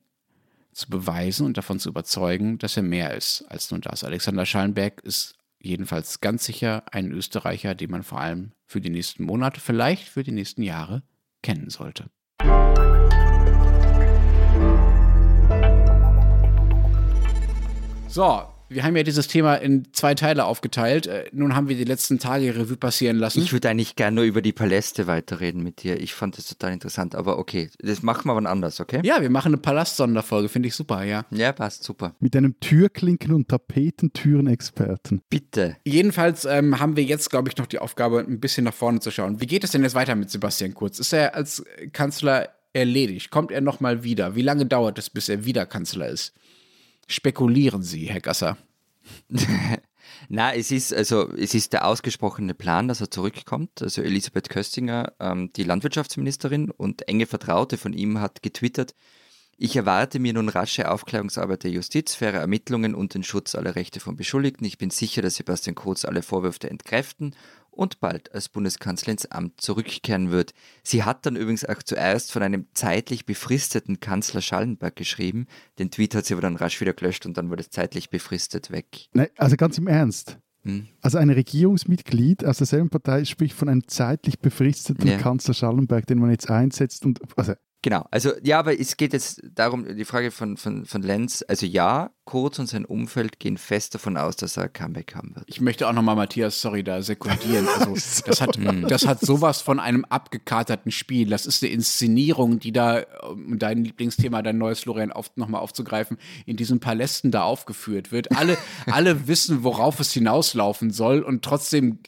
Speaker 4: zu beweisen und davon zu überzeugen, dass er mehr ist als nur das. Alexander Schallenberg ist jedenfalls ganz sicher ein Österreicher, den man vor allem für die nächsten Monate, vielleicht für die nächsten Jahre kennen sollte. So, wir haben ja dieses Thema in zwei Teile aufgeteilt. Äh, Nun haben wir die letzten Tage Revue passieren lassen.
Speaker 1: Ich würde eigentlich gerne nur über die Paläste weiterreden mit dir. Ich fand das total interessant, aber okay, das machen wir wann anders, okay?
Speaker 4: ja, wir machen eine Palast-Sonderfolge, finde ich super, ja.
Speaker 1: Ja, passt, super.
Speaker 2: Mit einem Türklinken- und Tapetentüren-Experten.
Speaker 1: Bitte.
Speaker 4: Jedenfalls ähm, haben wir jetzt, glaube ich, noch die Aufgabe, ein bisschen nach vorne zu schauen. Wie geht es denn jetzt weiter mit Sebastian Kurz? Ist er als Kanzler erledigt? Kommt er nochmal wieder? Wie lange dauert es, bis er wieder Kanzler ist? Spekulieren Sie, Herr Gasser.
Speaker 1: Na, es ist also es ist der ausgesprochene Plan, dass er zurückkommt. Also Elisabeth Köstinger, ähm, die Landwirtschaftsministerin und enge Vertraute von ihm, hat getwittert: Ich erwarte mir nun rasche Aufklärungsarbeit der Justiz, faire Ermittlungen und den Schutz aller Rechte von Beschuldigten. Ich bin sicher, dass Sebastian Kurz alle Vorwürfe entkräften und bald als Bundeskanzler ins Amt zurückkehren wird. Sie hat dann übrigens auch zuerst von einem zeitlich befristeten Kanzler Schallenberg geschrieben. Den Tweet hat sie aber dann rasch wieder gelöscht und dann wurde es zeitlich befristet weg.
Speaker 2: Nein, also ganz im Ernst.
Speaker 1: Hm.
Speaker 2: Also ein Regierungsmitglied aus derselben Partei spricht von einem zeitlich befristeten
Speaker 1: Ja.
Speaker 2: Kanzler Schallenberg, den man jetzt einsetzt. Und, also,
Speaker 1: Genau, also ja, aber es geht jetzt darum, die Frage von, von, von Lenz, also ja, Kurz und sein Umfeld gehen fest davon aus, dass er ein Comeback haben wird.
Speaker 4: Ich möchte auch nochmal Matthias, sorry, da sekundieren. Also, das, hat, das hat sowas von einem abgekaterten Spiel. Das ist eine Inszenierung, die da, um dein Lieblingsthema, dein neues Florian auf, nochmal aufzugreifen, in diesen Palästen da aufgeführt wird. Alle, alle wissen, worauf es hinauslaufen soll und trotzdem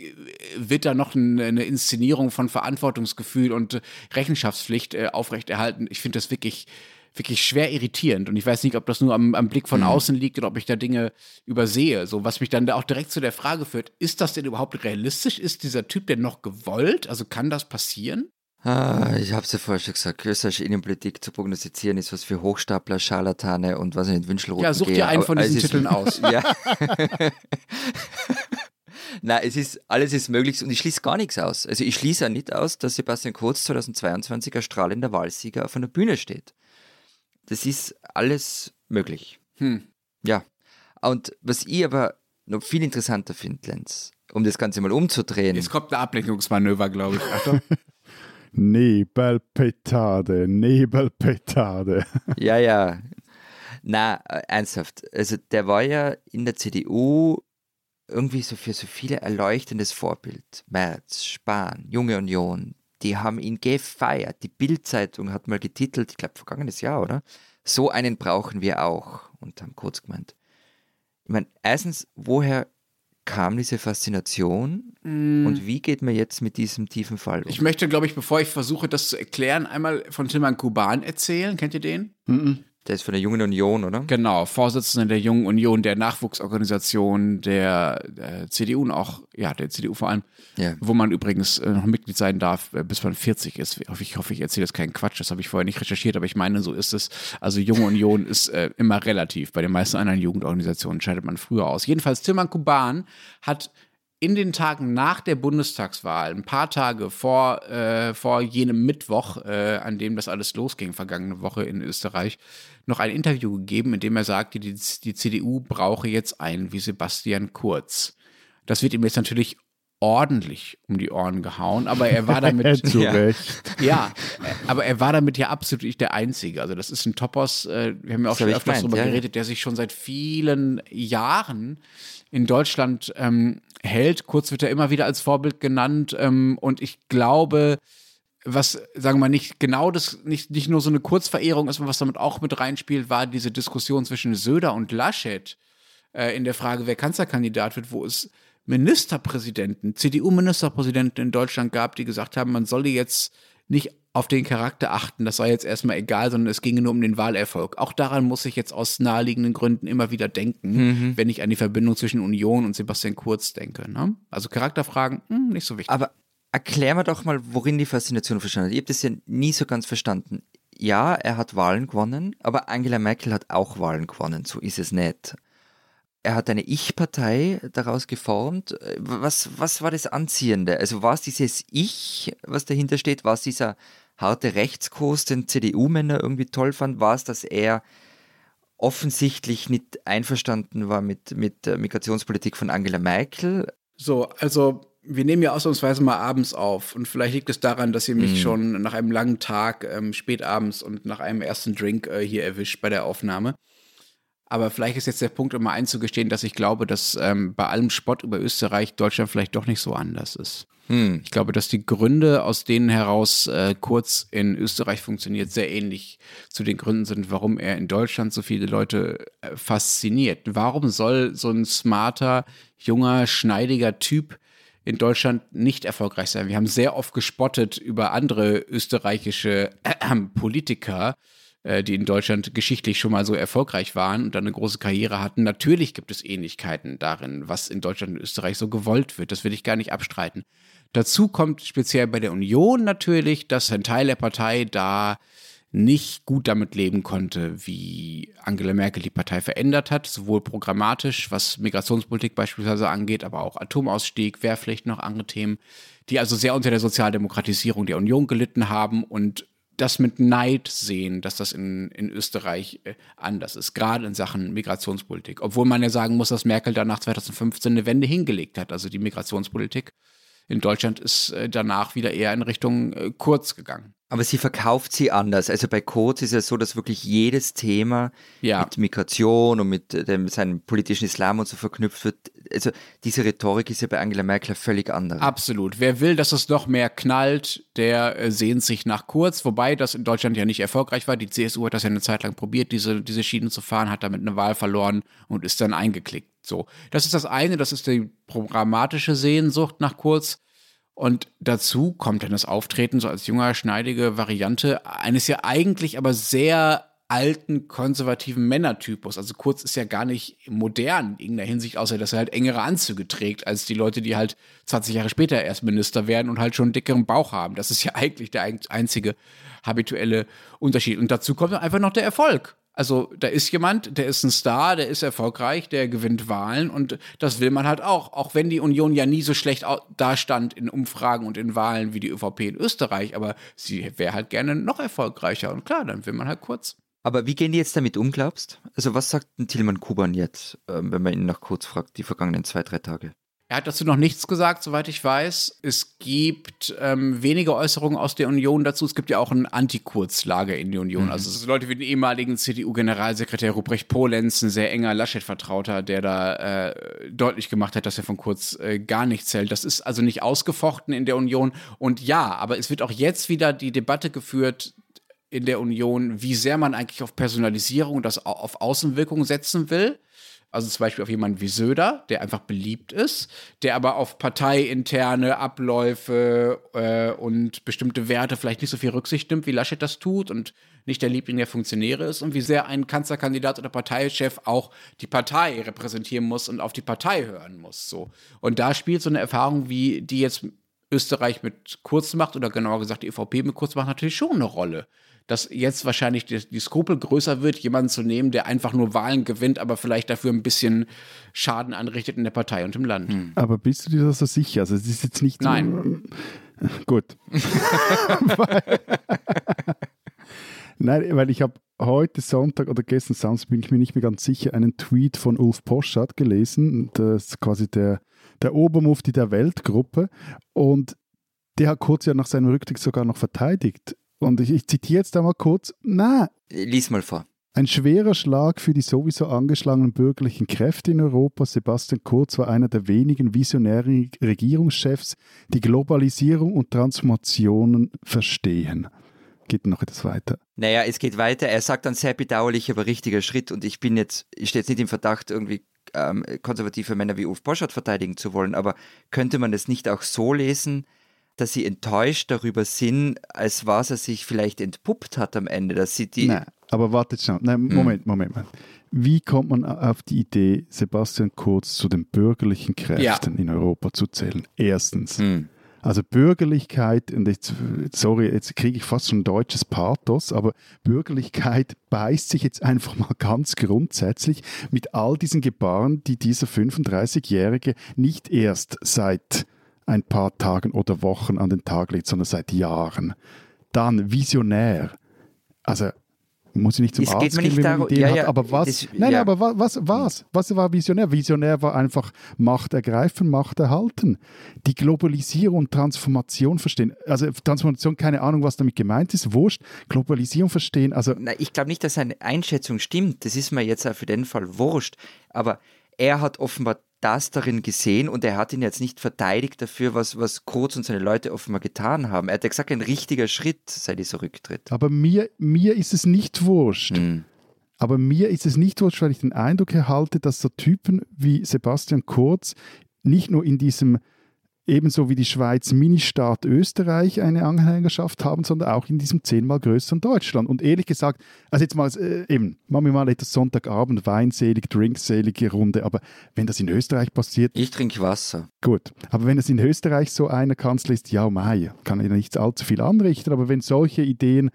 Speaker 4: wird da noch eine, Inszenierung von Verantwortungsgefühl und Rechenschaftspflicht äh, aufrechterhalten. Ich finde das wirklich wirklich schwer irritierend. Und ich weiß nicht, ob das nur am, am Blick von außen liegt oder ob ich da Dinge übersehe. So, was mich dann da auch direkt zu der Frage führt, ist das denn überhaupt realistisch? Ist dieser Typ denn noch gewollt? Also kann das passieren?
Speaker 1: Ah, ich habe es ja vorher schon gesagt, österreichische Innenpolitik zu prognostizieren ist was für Hochstapler, Scharlatane und was ich nicht, Wünschelroten
Speaker 4: Ja, such dir einen von diesen Titeln aus.
Speaker 1: Ja. Nein, es ist, alles ist möglich und ich schließe gar nichts aus. Also ich schließe auch nicht aus, dass Sebastian Kurz 2022 als strahlender Wahlsieger auf einer Bühne steht. Das ist alles möglich.
Speaker 4: Hm.
Speaker 1: Ja. Und was ich aber noch viel interessanter finde, Lenz, um das Ganze mal umzudrehen.
Speaker 4: Jetzt kommt ein Ablenkungsmanöver, glaube ich. Achtung.
Speaker 2: Nebelpetarde, Nebelpetarde.
Speaker 1: Ja, ja. Na, ernsthaft. Also der war ja in der CDU irgendwie so für so viele erleuchtendes Vorbild. Merz, Spahn, Junge Union, die haben ihn gefeiert. Die Bild-Zeitung hat mal getitelt, ich glaube vergangenes Jahr, oder? So einen brauchen wir auch. Und haben kurz gemeint. Ich meine, erstens, woher kam diese Faszination und wie geht man jetzt mit diesem tiefen Fall um?
Speaker 4: Ich möchte, glaube ich, bevor ich versuche, das zu erklären, einmal von Tilman Kuban erzählen. Kennt ihr den?
Speaker 1: Der ist von der Jungen Union, oder?
Speaker 4: Genau, Vorsitzender der Jungen Union, der Nachwuchsorganisation der, der CDU und auch, ja, der CDU vor allem,
Speaker 1: Ja.
Speaker 4: wo man übrigens äh, noch Mitglied sein darf, äh, bis man 40 ist. Ich hoffe, ich, hoffe, ich erzähle jetzt keinen Quatsch, das habe ich vorher nicht recherchiert, aber ich meine, so ist es. Also Junge Union ist äh, immer relativ. Bei den meisten anderen Jugendorganisationen scheidet man früher aus. Jedenfalls, Tilman Kuban hat in den Tagen nach der Bundestagswahl, ein paar Tage vor, äh, vor jenem Mittwoch, äh, an dem das alles losging, vergangene Woche in Österreich, noch ein Interview gegeben, in dem er sagte, die, die CDU brauche jetzt einen wie Sebastian Kurz. Das wird ihm jetzt natürlich ordentlich um die Ohren gehauen, aber er war damit.
Speaker 2: Zu
Speaker 1: Ja.
Speaker 2: Recht.
Speaker 4: Ja, aber er war damit ja absolut nicht der Einzige. Also das ist ein Topos, äh, wir haben ja auch
Speaker 1: Das
Speaker 4: schon öfters darüber
Speaker 1: ja, ja.
Speaker 4: geredet, der sich schon seit vielen Jahren in Deutschland ähm, hält. Kurz wird er immer wieder als Vorbild genannt ähm, und ich glaube, was, sagen wir mal, nicht genau das, nicht, nicht nur so eine Kurzverehrung ist, was damit auch mit reinspielt, war diese Diskussion zwischen Söder und Laschet äh, in der Frage, wer Kanzlerkandidat wird, wo es Ministerpräsidenten, CDU-Ministerpräsidenten in Deutschland gab, die gesagt haben, man solle jetzt nicht auf den Charakter achten, das sei jetzt erstmal egal, sondern es ginge nur um den Wahlerfolg. Auch daran muss ich jetzt aus naheliegenden Gründen immer wieder denken, wenn ich an die Verbindung zwischen Union und Sebastian Kurz denke. Ne? Also Charakterfragen, hm, nicht so wichtig.
Speaker 1: Aber erklär mir doch mal, worin die Faszination verstanden hat. Ich habe das ja nie so ganz verstanden. Ja, er hat Wahlen gewonnen, aber Angela Merkel hat auch Wahlen gewonnen. So ist es nicht. Er hat eine Ich-Partei daraus geformt. Was, was war das Anziehende? Also war es dieses Ich, was dahinter steht? War es dieser harte Rechtskurs, den CDU-Männer irgendwie toll fand? War es, dass er offensichtlich nicht einverstanden war mit, mit der Migrationspolitik von Angela Merkel?
Speaker 4: So, also wir nehmen ja ausnahmsweise mal abends auf und vielleicht liegt es daran, dass ihr mich schon nach einem langen Tag ähm, spätabends und nach einem ersten Drink äh, hier erwischt bei der Aufnahme. Aber vielleicht ist jetzt der Punkt, um mal einzugestehen, dass ich glaube, dass ähm, bei allem Spott über Österreich Deutschland vielleicht doch nicht so anders ist.
Speaker 1: Hm.
Speaker 4: Ich glaube, dass die Gründe, aus denen heraus äh, Kurz in Österreich funktioniert, sehr ähnlich zu den Gründen sind, warum er in Deutschland so viele Leute äh, fasziniert. Warum soll so ein smarter, junger, schneidiger Typ in Deutschland nicht erfolgreich sein? Wir haben sehr oft gespottet über andere österreichische äh, Politiker, äh, die in Deutschland geschichtlich schon mal so erfolgreich waren und dann eine große Karriere hatten. Natürlich gibt es Ähnlichkeiten darin, was in Deutschland und Österreich so gewollt wird. Das will ich gar nicht abstreiten. Dazu kommt speziell bei der Union natürlich, dass ein Teil der Partei da nicht gut damit leben konnte, wie Angela Merkel die Partei verändert hat, sowohl programmatisch, was Migrationspolitik beispielsweise angeht, aber auch Atomausstieg, Wehrpflicht, noch andere Themen, die also sehr unter der Sozialdemokratisierung der Union gelitten haben und das mit Neid sehen, dass das in, in Österreich äh, anders ist, gerade in Sachen Migrationspolitik. Obwohl man ja sagen muss, dass Merkel dann nach 2015 eine Wende hingelegt hat. Also die Migrationspolitik in Deutschland ist äh, danach wieder eher in Richtung äh, Kurz gegangen.
Speaker 1: Aber sie verkauft sie anders. Also bei Kurz ist es so, dass wirklich jedes Thema
Speaker 4: Ja.
Speaker 1: mit Migration und mit dem, seinem politischen Islam und so verknüpft wird. Also diese Rhetorik ist ja bei Angela Merkel völlig anders.
Speaker 4: Absolut. Wer will, dass es noch mehr knallt, der äh, sehnt sich nach Kurz, wobei das in Deutschland ja nicht erfolgreich war. Die CSU hat das ja eine Zeit lang probiert, diese, diese Schienen zu fahren, hat damit eine Wahl verloren und ist dann eingeklickt. So. Das ist das eine, das ist die programmatische Sehnsucht nach Kurz. Und dazu kommt dann das Auftreten so als junger, schneidige Variante eines ja eigentlich aber sehr alten, konservativen Männertypus. Also Kurz ist ja gar nicht modern in irgendeiner Hinsicht, außer dass er halt engere Anzüge trägt, als die Leute, die halt 20 Jahre später erst Minister werden und halt schon einen dickeren Bauch haben. Das ist ja eigentlich der ein- einzige habituelle Unterschied. Und dazu kommt einfach noch der Erfolg. Also da ist jemand, der ist ein Star, der ist erfolgreich, der gewinnt Wahlen und das will man halt auch. Auch wenn die Union ja nie so schlecht dastand in Umfragen und in Wahlen wie die ÖVP in Österreich, aber sie wäre halt gerne noch erfolgreicher und klar, dann will man halt kurz.
Speaker 1: Aber wie gehen die jetzt damit um, glaubst? Also was sagt Tilman Kuban jetzt, ähm, wenn man ihn nach Kurz fragt, die vergangenen zwei, drei Tage?
Speaker 4: Er hat dazu noch nichts gesagt, soweit ich weiß. Es gibt ähm, wenige Äußerungen aus der Union dazu. Es gibt ja auch ein Anti-Kurz-Lager in der Union. Also es sind Leute wie den ehemaligen CDU-Generalsekretär Ruprecht Polenz, ein sehr enger Laschet-Vertrauter, der da äh, deutlich gemacht hat, dass er von Kurz äh, gar nichts hält. Das ist also nicht ausgefochten in der Union. Und ja, aber es wird auch jetzt wieder die Debatte geführt, in der Union, wie sehr man eigentlich auf Personalisierung und das au- auf Außenwirkung setzen will. Also zum Beispiel auf jemanden wie Söder, der einfach beliebt ist, der aber auf parteiinterne Abläufe äh, und bestimmte Werte vielleicht nicht so viel Rücksicht nimmt, wie Laschet das tut und nicht der Liebling der Funktionäre ist und wie sehr ein Kanzlerkandidat oder Parteichef auch die Partei repräsentieren muss und auf die Partei hören muss. So. Und da spielt so eine Erfahrung, wie die jetzt Österreich mit Kurz macht oder genauer gesagt die EVP mit Kurz macht, natürlich schon eine Rolle. Dass jetzt wahrscheinlich die, die Skrupel größer wird, jemanden zu nehmen, der einfach nur Wahlen gewinnt, aber vielleicht dafür ein bisschen Schaden anrichtet in der Partei und im Land.
Speaker 2: Aber bist du dir da so sicher? Also es ist jetzt nicht
Speaker 4: Nein.
Speaker 2: So, gut. Nein, weil ich habe heute Sonntag oder gestern Samstag, bin ich mir nicht mehr ganz sicher, einen Tweet von Ulf Poschardt gelesen. Das ist quasi der, der Obermufti der Weltgruppe. Und der hat kurz ja nach seinem Rücktritt sogar noch verteidigt. Und ich, ich zitiere jetzt einmal kurz. Na,
Speaker 1: Lies mal vor.
Speaker 2: Ein schwerer Schlag für die sowieso angeschlagenen bürgerlichen Kräfte in Europa. Sebastian Kurz war einer der wenigen visionären Regierungschefs, die Globalisierung und Transformationen verstehen. Geht noch etwas weiter.
Speaker 1: Naja, es geht weiter. Er sagt dann sehr bedauerlich, aber richtiger Schritt. Und ich bin jetzt, ich stehe jetzt nicht im Verdacht, irgendwie ähm, konservative Männer wie Ulf Poschardt verteidigen zu wollen, aber könnte man es nicht auch so lesen, dass sie enttäuscht darüber sind, als was er sich vielleicht entpuppt hat am Ende, dass sie die.
Speaker 2: Nein, aber wartet schon. Nein, Moment, Moment, Moment. Wie kommt man auf die Idee, Sebastian Kurz zu den bürgerlichen Kräften in Europa zu zählen? Erstens.
Speaker 1: Hm.
Speaker 2: Also Bürgerlichkeit, und jetzt, sorry, jetzt kriege ich fast schon ein deutsches Pathos, aber Bürgerlichkeit beißt sich jetzt einfach mal ganz grundsätzlich mit all diesen Gebaren, die dieser 35-Jährige nicht erst seit ein paar Tagen oder Wochen an den Tag legt, sondern seit Jahren. Dann visionär. Also muss ich nicht zum
Speaker 1: Es
Speaker 2: Arzt
Speaker 1: geht mir
Speaker 2: gehen,
Speaker 1: nicht
Speaker 2: wenn man
Speaker 1: darum-
Speaker 2: Ideen
Speaker 1: ja,
Speaker 2: hat,
Speaker 1: ja,
Speaker 2: aber was?
Speaker 1: das-
Speaker 2: nein,
Speaker 1: ja.
Speaker 2: aber wa- was, was? Was war visionär? Visionär war einfach Macht ergreifen, Macht erhalten. Die Globalisierung und Transformation verstehen. Also Transformation, keine Ahnung, was damit gemeint ist, wurscht. Globalisierung verstehen, also
Speaker 1: Na, ich glaube nicht, dass seine Einschätzung stimmt. Das ist mir jetzt auch für den Fall wurscht. Aber er hat offenbar das darin gesehen und er hat ihn jetzt nicht verteidigt dafür, was, was Kurz und seine Leute offenbar getan haben. Er hat ja gesagt, ein richtiger Schritt sei dieser Rücktritt.
Speaker 2: aber mir, mir ist es nicht wurscht.
Speaker 1: Hm.
Speaker 2: Aber mir ist es nicht wurscht, weil ich den Eindruck erhalte, dass so Typen wie Sebastian Kurz nicht nur in diesem, ebenso wie die Schweiz, Ministaat Österreich eine Anhängerschaft haben, sondern auch in diesem zehnmal größeren Deutschland. Und ehrlich gesagt, also jetzt mal, äh, eben, machen wir mal etwas Sonntagabend, weinselig, drinkselige Runde, aber wenn das in Österreich passiert,
Speaker 1: Ich trinke Wasser.
Speaker 2: Gut, aber wenn es in Österreich so einer Kanzler ist, ja, mei, kann er nicht allzu viel anrichten, aber wenn solche Ideen,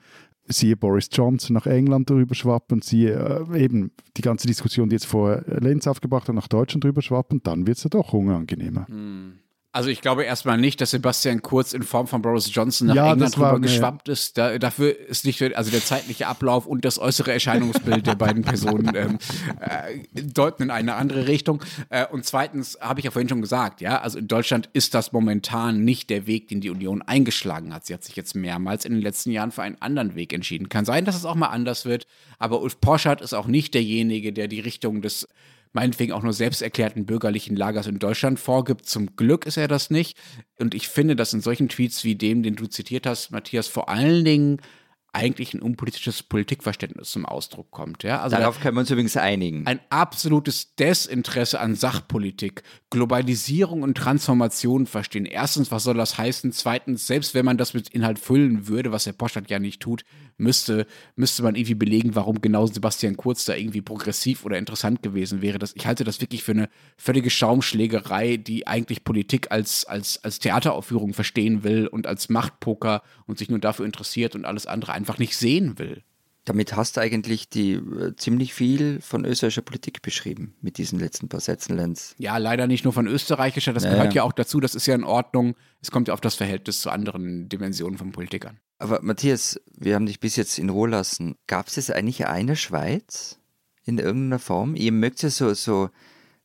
Speaker 2: siehe Boris Johnson nach England drüber schwappen, siehe äh, eben die ganze Diskussion, die jetzt vor Lenz aufgebracht hat, nach Deutschland drüber schwappen, dann wird es ja doch unangenehmer.
Speaker 4: Also ich glaube erstmal nicht, dass Sebastian Kurz in Form von Boris Johnson nach
Speaker 2: Ja,
Speaker 4: England
Speaker 2: mir-
Speaker 4: geschwappt ist. Da, dafür ist nicht, also der zeitliche Ablauf und das äußere Erscheinungsbild der beiden Personen ähm, äh, deuten in eine andere Richtung. Äh, und zweitens habe ich ja vorhin schon gesagt, ja, also in Deutschland ist das momentan nicht der Weg, den die Union eingeschlagen hat. Sie hat sich jetzt mehrmals in den letzten Jahren für einen anderen Weg entschieden. Kann sein, dass es auch mal anders wird, aber Ulf Poschardt ist auch nicht derjenige, der die Richtung des meinetwegen auch nur selbsterklärten bürgerlichen Lagers in Deutschland vorgibt. Zum Glück ist er das nicht. Und ich finde, dass in solchen Tweets wie dem, den du zitiert hast, Matthias, vor allen Dingen eigentlich ein unpolitisches Politikverständnis zum Ausdruck kommt. Ja? Also
Speaker 1: Darauf können wir uns übrigens einigen.
Speaker 4: ein absolutes Desinteresse an Sachpolitik, Globalisierung und Transformation verstehen. Erstens, was soll das heißen? Zweitens, selbst wenn man das mit Inhalt füllen würde, was der Postadt ja nicht tut, müsste, müsste man irgendwie belegen, warum genau Sebastian Kurz da irgendwie progressiv oder interessant gewesen wäre. Das, ich halte das wirklich für eine völlige Schaumschlägerei, die eigentlich Politik als, als, als Theateraufführung verstehen will und als Machtpoker und sich nur dafür interessiert und alles andere einfach nicht sehen will.
Speaker 1: Damit hast du eigentlich die äh, ziemlich viel von österreichischer Politik beschrieben mit diesen letzten paar Sätzen, Lenz.
Speaker 4: Ja, leider nicht nur von österreichischer, das
Speaker 1: Ja,
Speaker 4: gehört
Speaker 1: ja.
Speaker 4: auch dazu, das ist ja in Ordnung. Es kommt ja auf das Verhältnis zu anderen Dimensionen von Politik an.
Speaker 1: Aber Matthias, wir haben dich bis jetzt in Ruhe lassen. Gab es eigentlich eine Schweiz in irgendeiner Form? Ihr mögt ja so, so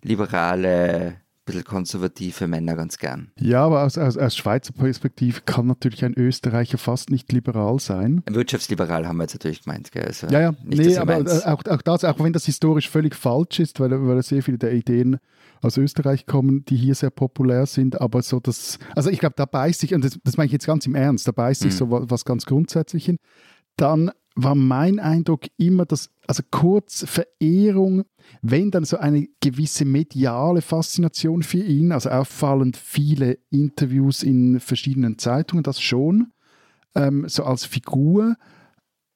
Speaker 1: liberale, bisschen konservative Männer ganz gern.
Speaker 2: Ja, aber aus, aus, aus Schweizer Perspektive kann natürlich ein Österreicher fast nicht liberal sein.
Speaker 1: Wirtschaftsliberal haben wir jetzt natürlich gemeint, gell? Also
Speaker 2: Ja, ja,
Speaker 1: nicht,
Speaker 2: nee, aber auch, auch das, auch wenn das historisch völlig falsch ist, weil, weil sehr viele der Ideen aus Österreich kommen, die hier sehr populär sind, aber so das, also ich glaube, da beißt sich, und das, das meine ich jetzt ganz im Ernst, da beißt sich
Speaker 1: Mhm.
Speaker 2: so was, was ganz grundsätzlich hin. Dann war mein Eindruck immer, dass, also kurz Verehrung, wenn dann so eine gewisse mediale Faszination für ihn, also auffallend viele Interviews in verschiedenen Zeitungen, das schon, ähm, so als Figur,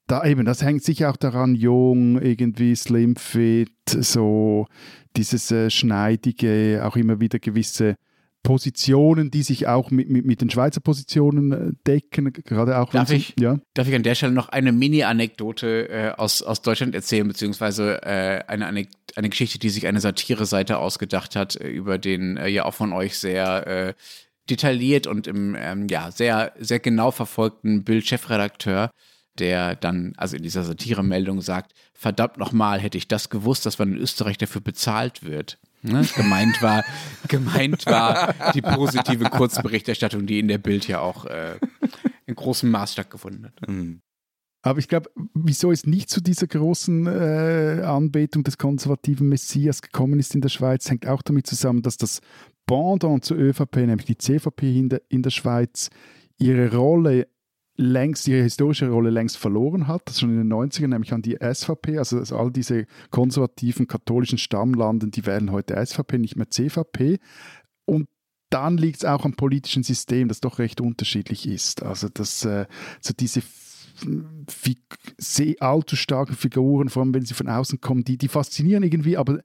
Speaker 2: da eben, das hängt sicher auch daran, jung, irgendwie slim fit, so dieses äh, schneidige, auch immer wieder gewisse Positionen, die sich auch mit, mit, mit den Schweizer Positionen äh, decken, gerade auch
Speaker 4: Darf ich?
Speaker 2: ja.
Speaker 4: Darf ich an der Stelle noch eine Mini-Anekdote äh, aus, aus Deutschland erzählen, beziehungsweise äh, eine, Anek eine Geschichte, die sich eine Satire-Seite ausgedacht hat, äh, über den äh, ja auch von euch sehr äh, detailliert und im ähm, ja sehr, sehr genau verfolgten Bild-Chefredakteur, der dann, also in dieser Satire-Meldung sagt, verdammt nochmal, hätte ich das gewusst, dass man in Österreich dafür bezahlt wird. Ne? Gemeint war, gemeint war die positive Kurzberichterstattung, die in der Bild ja auch äh, in großem Maß stattgefunden hat.
Speaker 1: Mhm.
Speaker 2: Aber ich glaube, wieso es nicht zu dieser großen äh, Anbetung des konservativen Messias gekommen ist in der Schweiz, hängt auch damit zusammen, dass das Pendant zur ÖVP, nämlich die CVP in der, in der Schweiz, ihre Rolle längst, ihre historische Rolle längst verloren hat. Schon in den 90ern, nämlich an die SVP. Also, also all diese konservativen katholischen Stammlanden, die wählen heute SVP, nicht mehr CVP. Und dann liegt es auch am politischen System, das doch recht unterschiedlich ist. Also dass äh, so diese sehr allzu starken Figuren, vor allem wenn sie von außen kommen, die, die faszinieren irgendwie, aber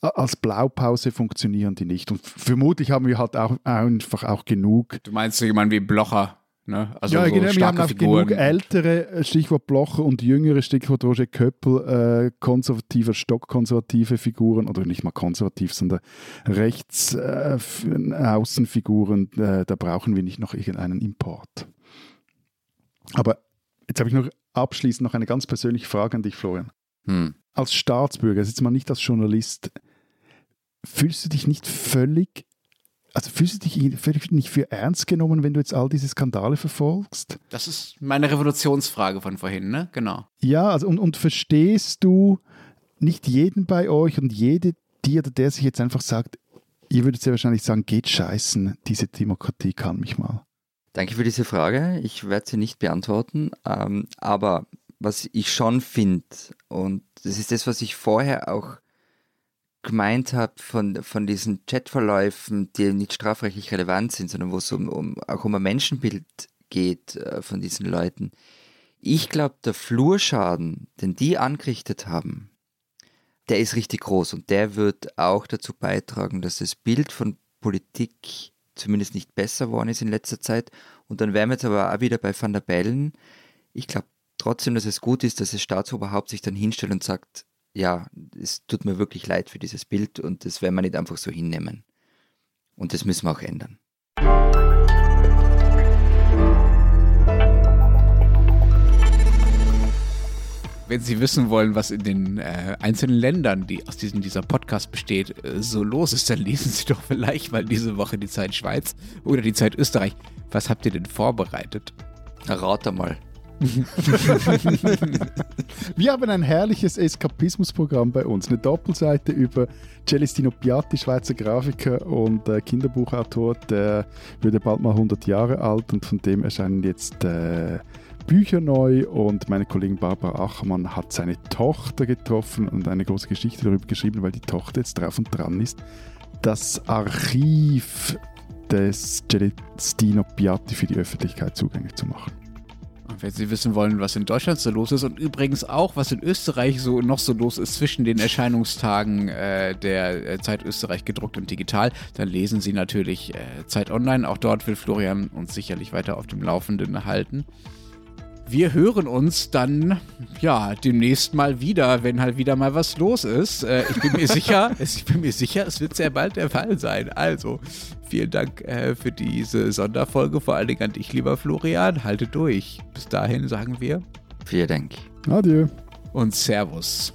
Speaker 2: als Blaupause funktionieren die nicht. Und vermutlich haben wir halt auch einfach auch genug
Speaker 4: Du meinst so jemanden wie Blocher, ne? Also
Speaker 2: ja,
Speaker 4: so
Speaker 2: genau, wir haben auch
Speaker 4: Figuren.
Speaker 2: genug ältere, äh, Stichwort Blocher und jüngere, Stichwort Roger Köppel, äh, konservative, stockkonservative Figuren, oder nicht mal konservativ, sondern rechts äh, Außenfiguren, äh, da brauchen wir nicht noch irgendeinen Import. Aber jetzt habe ich noch abschließend noch eine ganz persönliche Frage an dich, Florian.
Speaker 1: Hm.
Speaker 2: Als Staatsbürger, jetzt mal nicht als Journalist, fühlst du dich nicht völlig, also fühlst du dich völlig nicht für ernst genommen, wenn du jetzt all diese Skandale verfolgst?
Speaker 4: Das ist meine Revolutionsfrage von vorhin, ne? Genau.
Speaker 2: Ja, also und, und verstehst du nicht jeden bei euch und jede, die oder der sich jetzt einfach sagt, ihr würdet ja wahrscheinlich sagen, geht scheißen, diese Demokratie kann mich mal.
Speaker 1: Danke für diese Frage. Ich werde sie nicht beantworten. Ähm, aber was ich schon finde, und das ist das, was ich vorher auch gemeint habe von, von diesen Chatverläufen, die nicht strafrechtlich relevant sind, sondern wo es um, um, auch um ein Menschenbild geht äh, von diesen Leuten. Ich glaube, der Flurschaden, den die angerichtet haben, der ist richtig groß und der wird auch dazu beitragen, dass das Bild von Politik zumindest nicht besser geworden ist in letzter Zeit. Und dann wären wir jetzt aber auch wieder bei Van der Bellen. Ich glaube trotzdem, dass es gut ist, dass das Staatsoberhaupt sich dann hinstellt und sagt, ja, es tut mir wirklich leid für dieses Bild und das werden wir nicht einfach so hinnehmen. Und das müssen wir auch ändern.
Speaker 4: Wenn Sie wissen wollen, was in den äh, einzelnen Ländern, die aus diesem dieser Podcast besteht, äh, so los ist, dann lesen Sie doch vielleicht mal diese Woche die Zeit Schweiz oder die Zeit Österreich. Was habt ihr denn vorbereitet?
Speaker 1: Rat einmal.
Speaker 2: Wir haben ein herrliches Eskapismusprogramm bei uns. Eine Doppelseite über Celestino Piatti, Schweizer Grafiker und äh, Kinderbuchautor. Der würde bald mal 100 Jahre alt und von dem erscheinen jetzt äh, Bücher neu. Und meine Kollegin Barbara Achermann hat seine Tochter getroffen und eine große Geschichte darüber geschrieben, weil die Tochter jetzt drauf und dran ist. Das Archiv des Celestino Piatti für die Öffentlichkeit zugänglich zu machen.
Speaker 4: Und wenn Sie wissen wollen, was in Deutschland so los ist und übrigens auch, was in Österreich so noch so los ist zwischen den Erscheinungstagen äh, der äh, Zeit Österreich gedruckt und digital, dann lesen Sie natürlich äh, Zeit Online. Auch dort will Florian uns sicherlich weiter auf dem Laufenden halten. Wir hören uns dann ja demnächst mal wieder, wenn halt wieder mal was los ist. Äh, ich bin mir sicher, es, ich bin mir sicher, es wird sehr bald der Fall sein. Also vielen Dank äh, für diese Sonderfolge, vor allen Dingen an dich, lieber Florian. Halte durch. Bis dahin sagen wir
Speaker 1: Vielen Dank.
Speaker 2: Adieu.
Speaker 4: und Servus.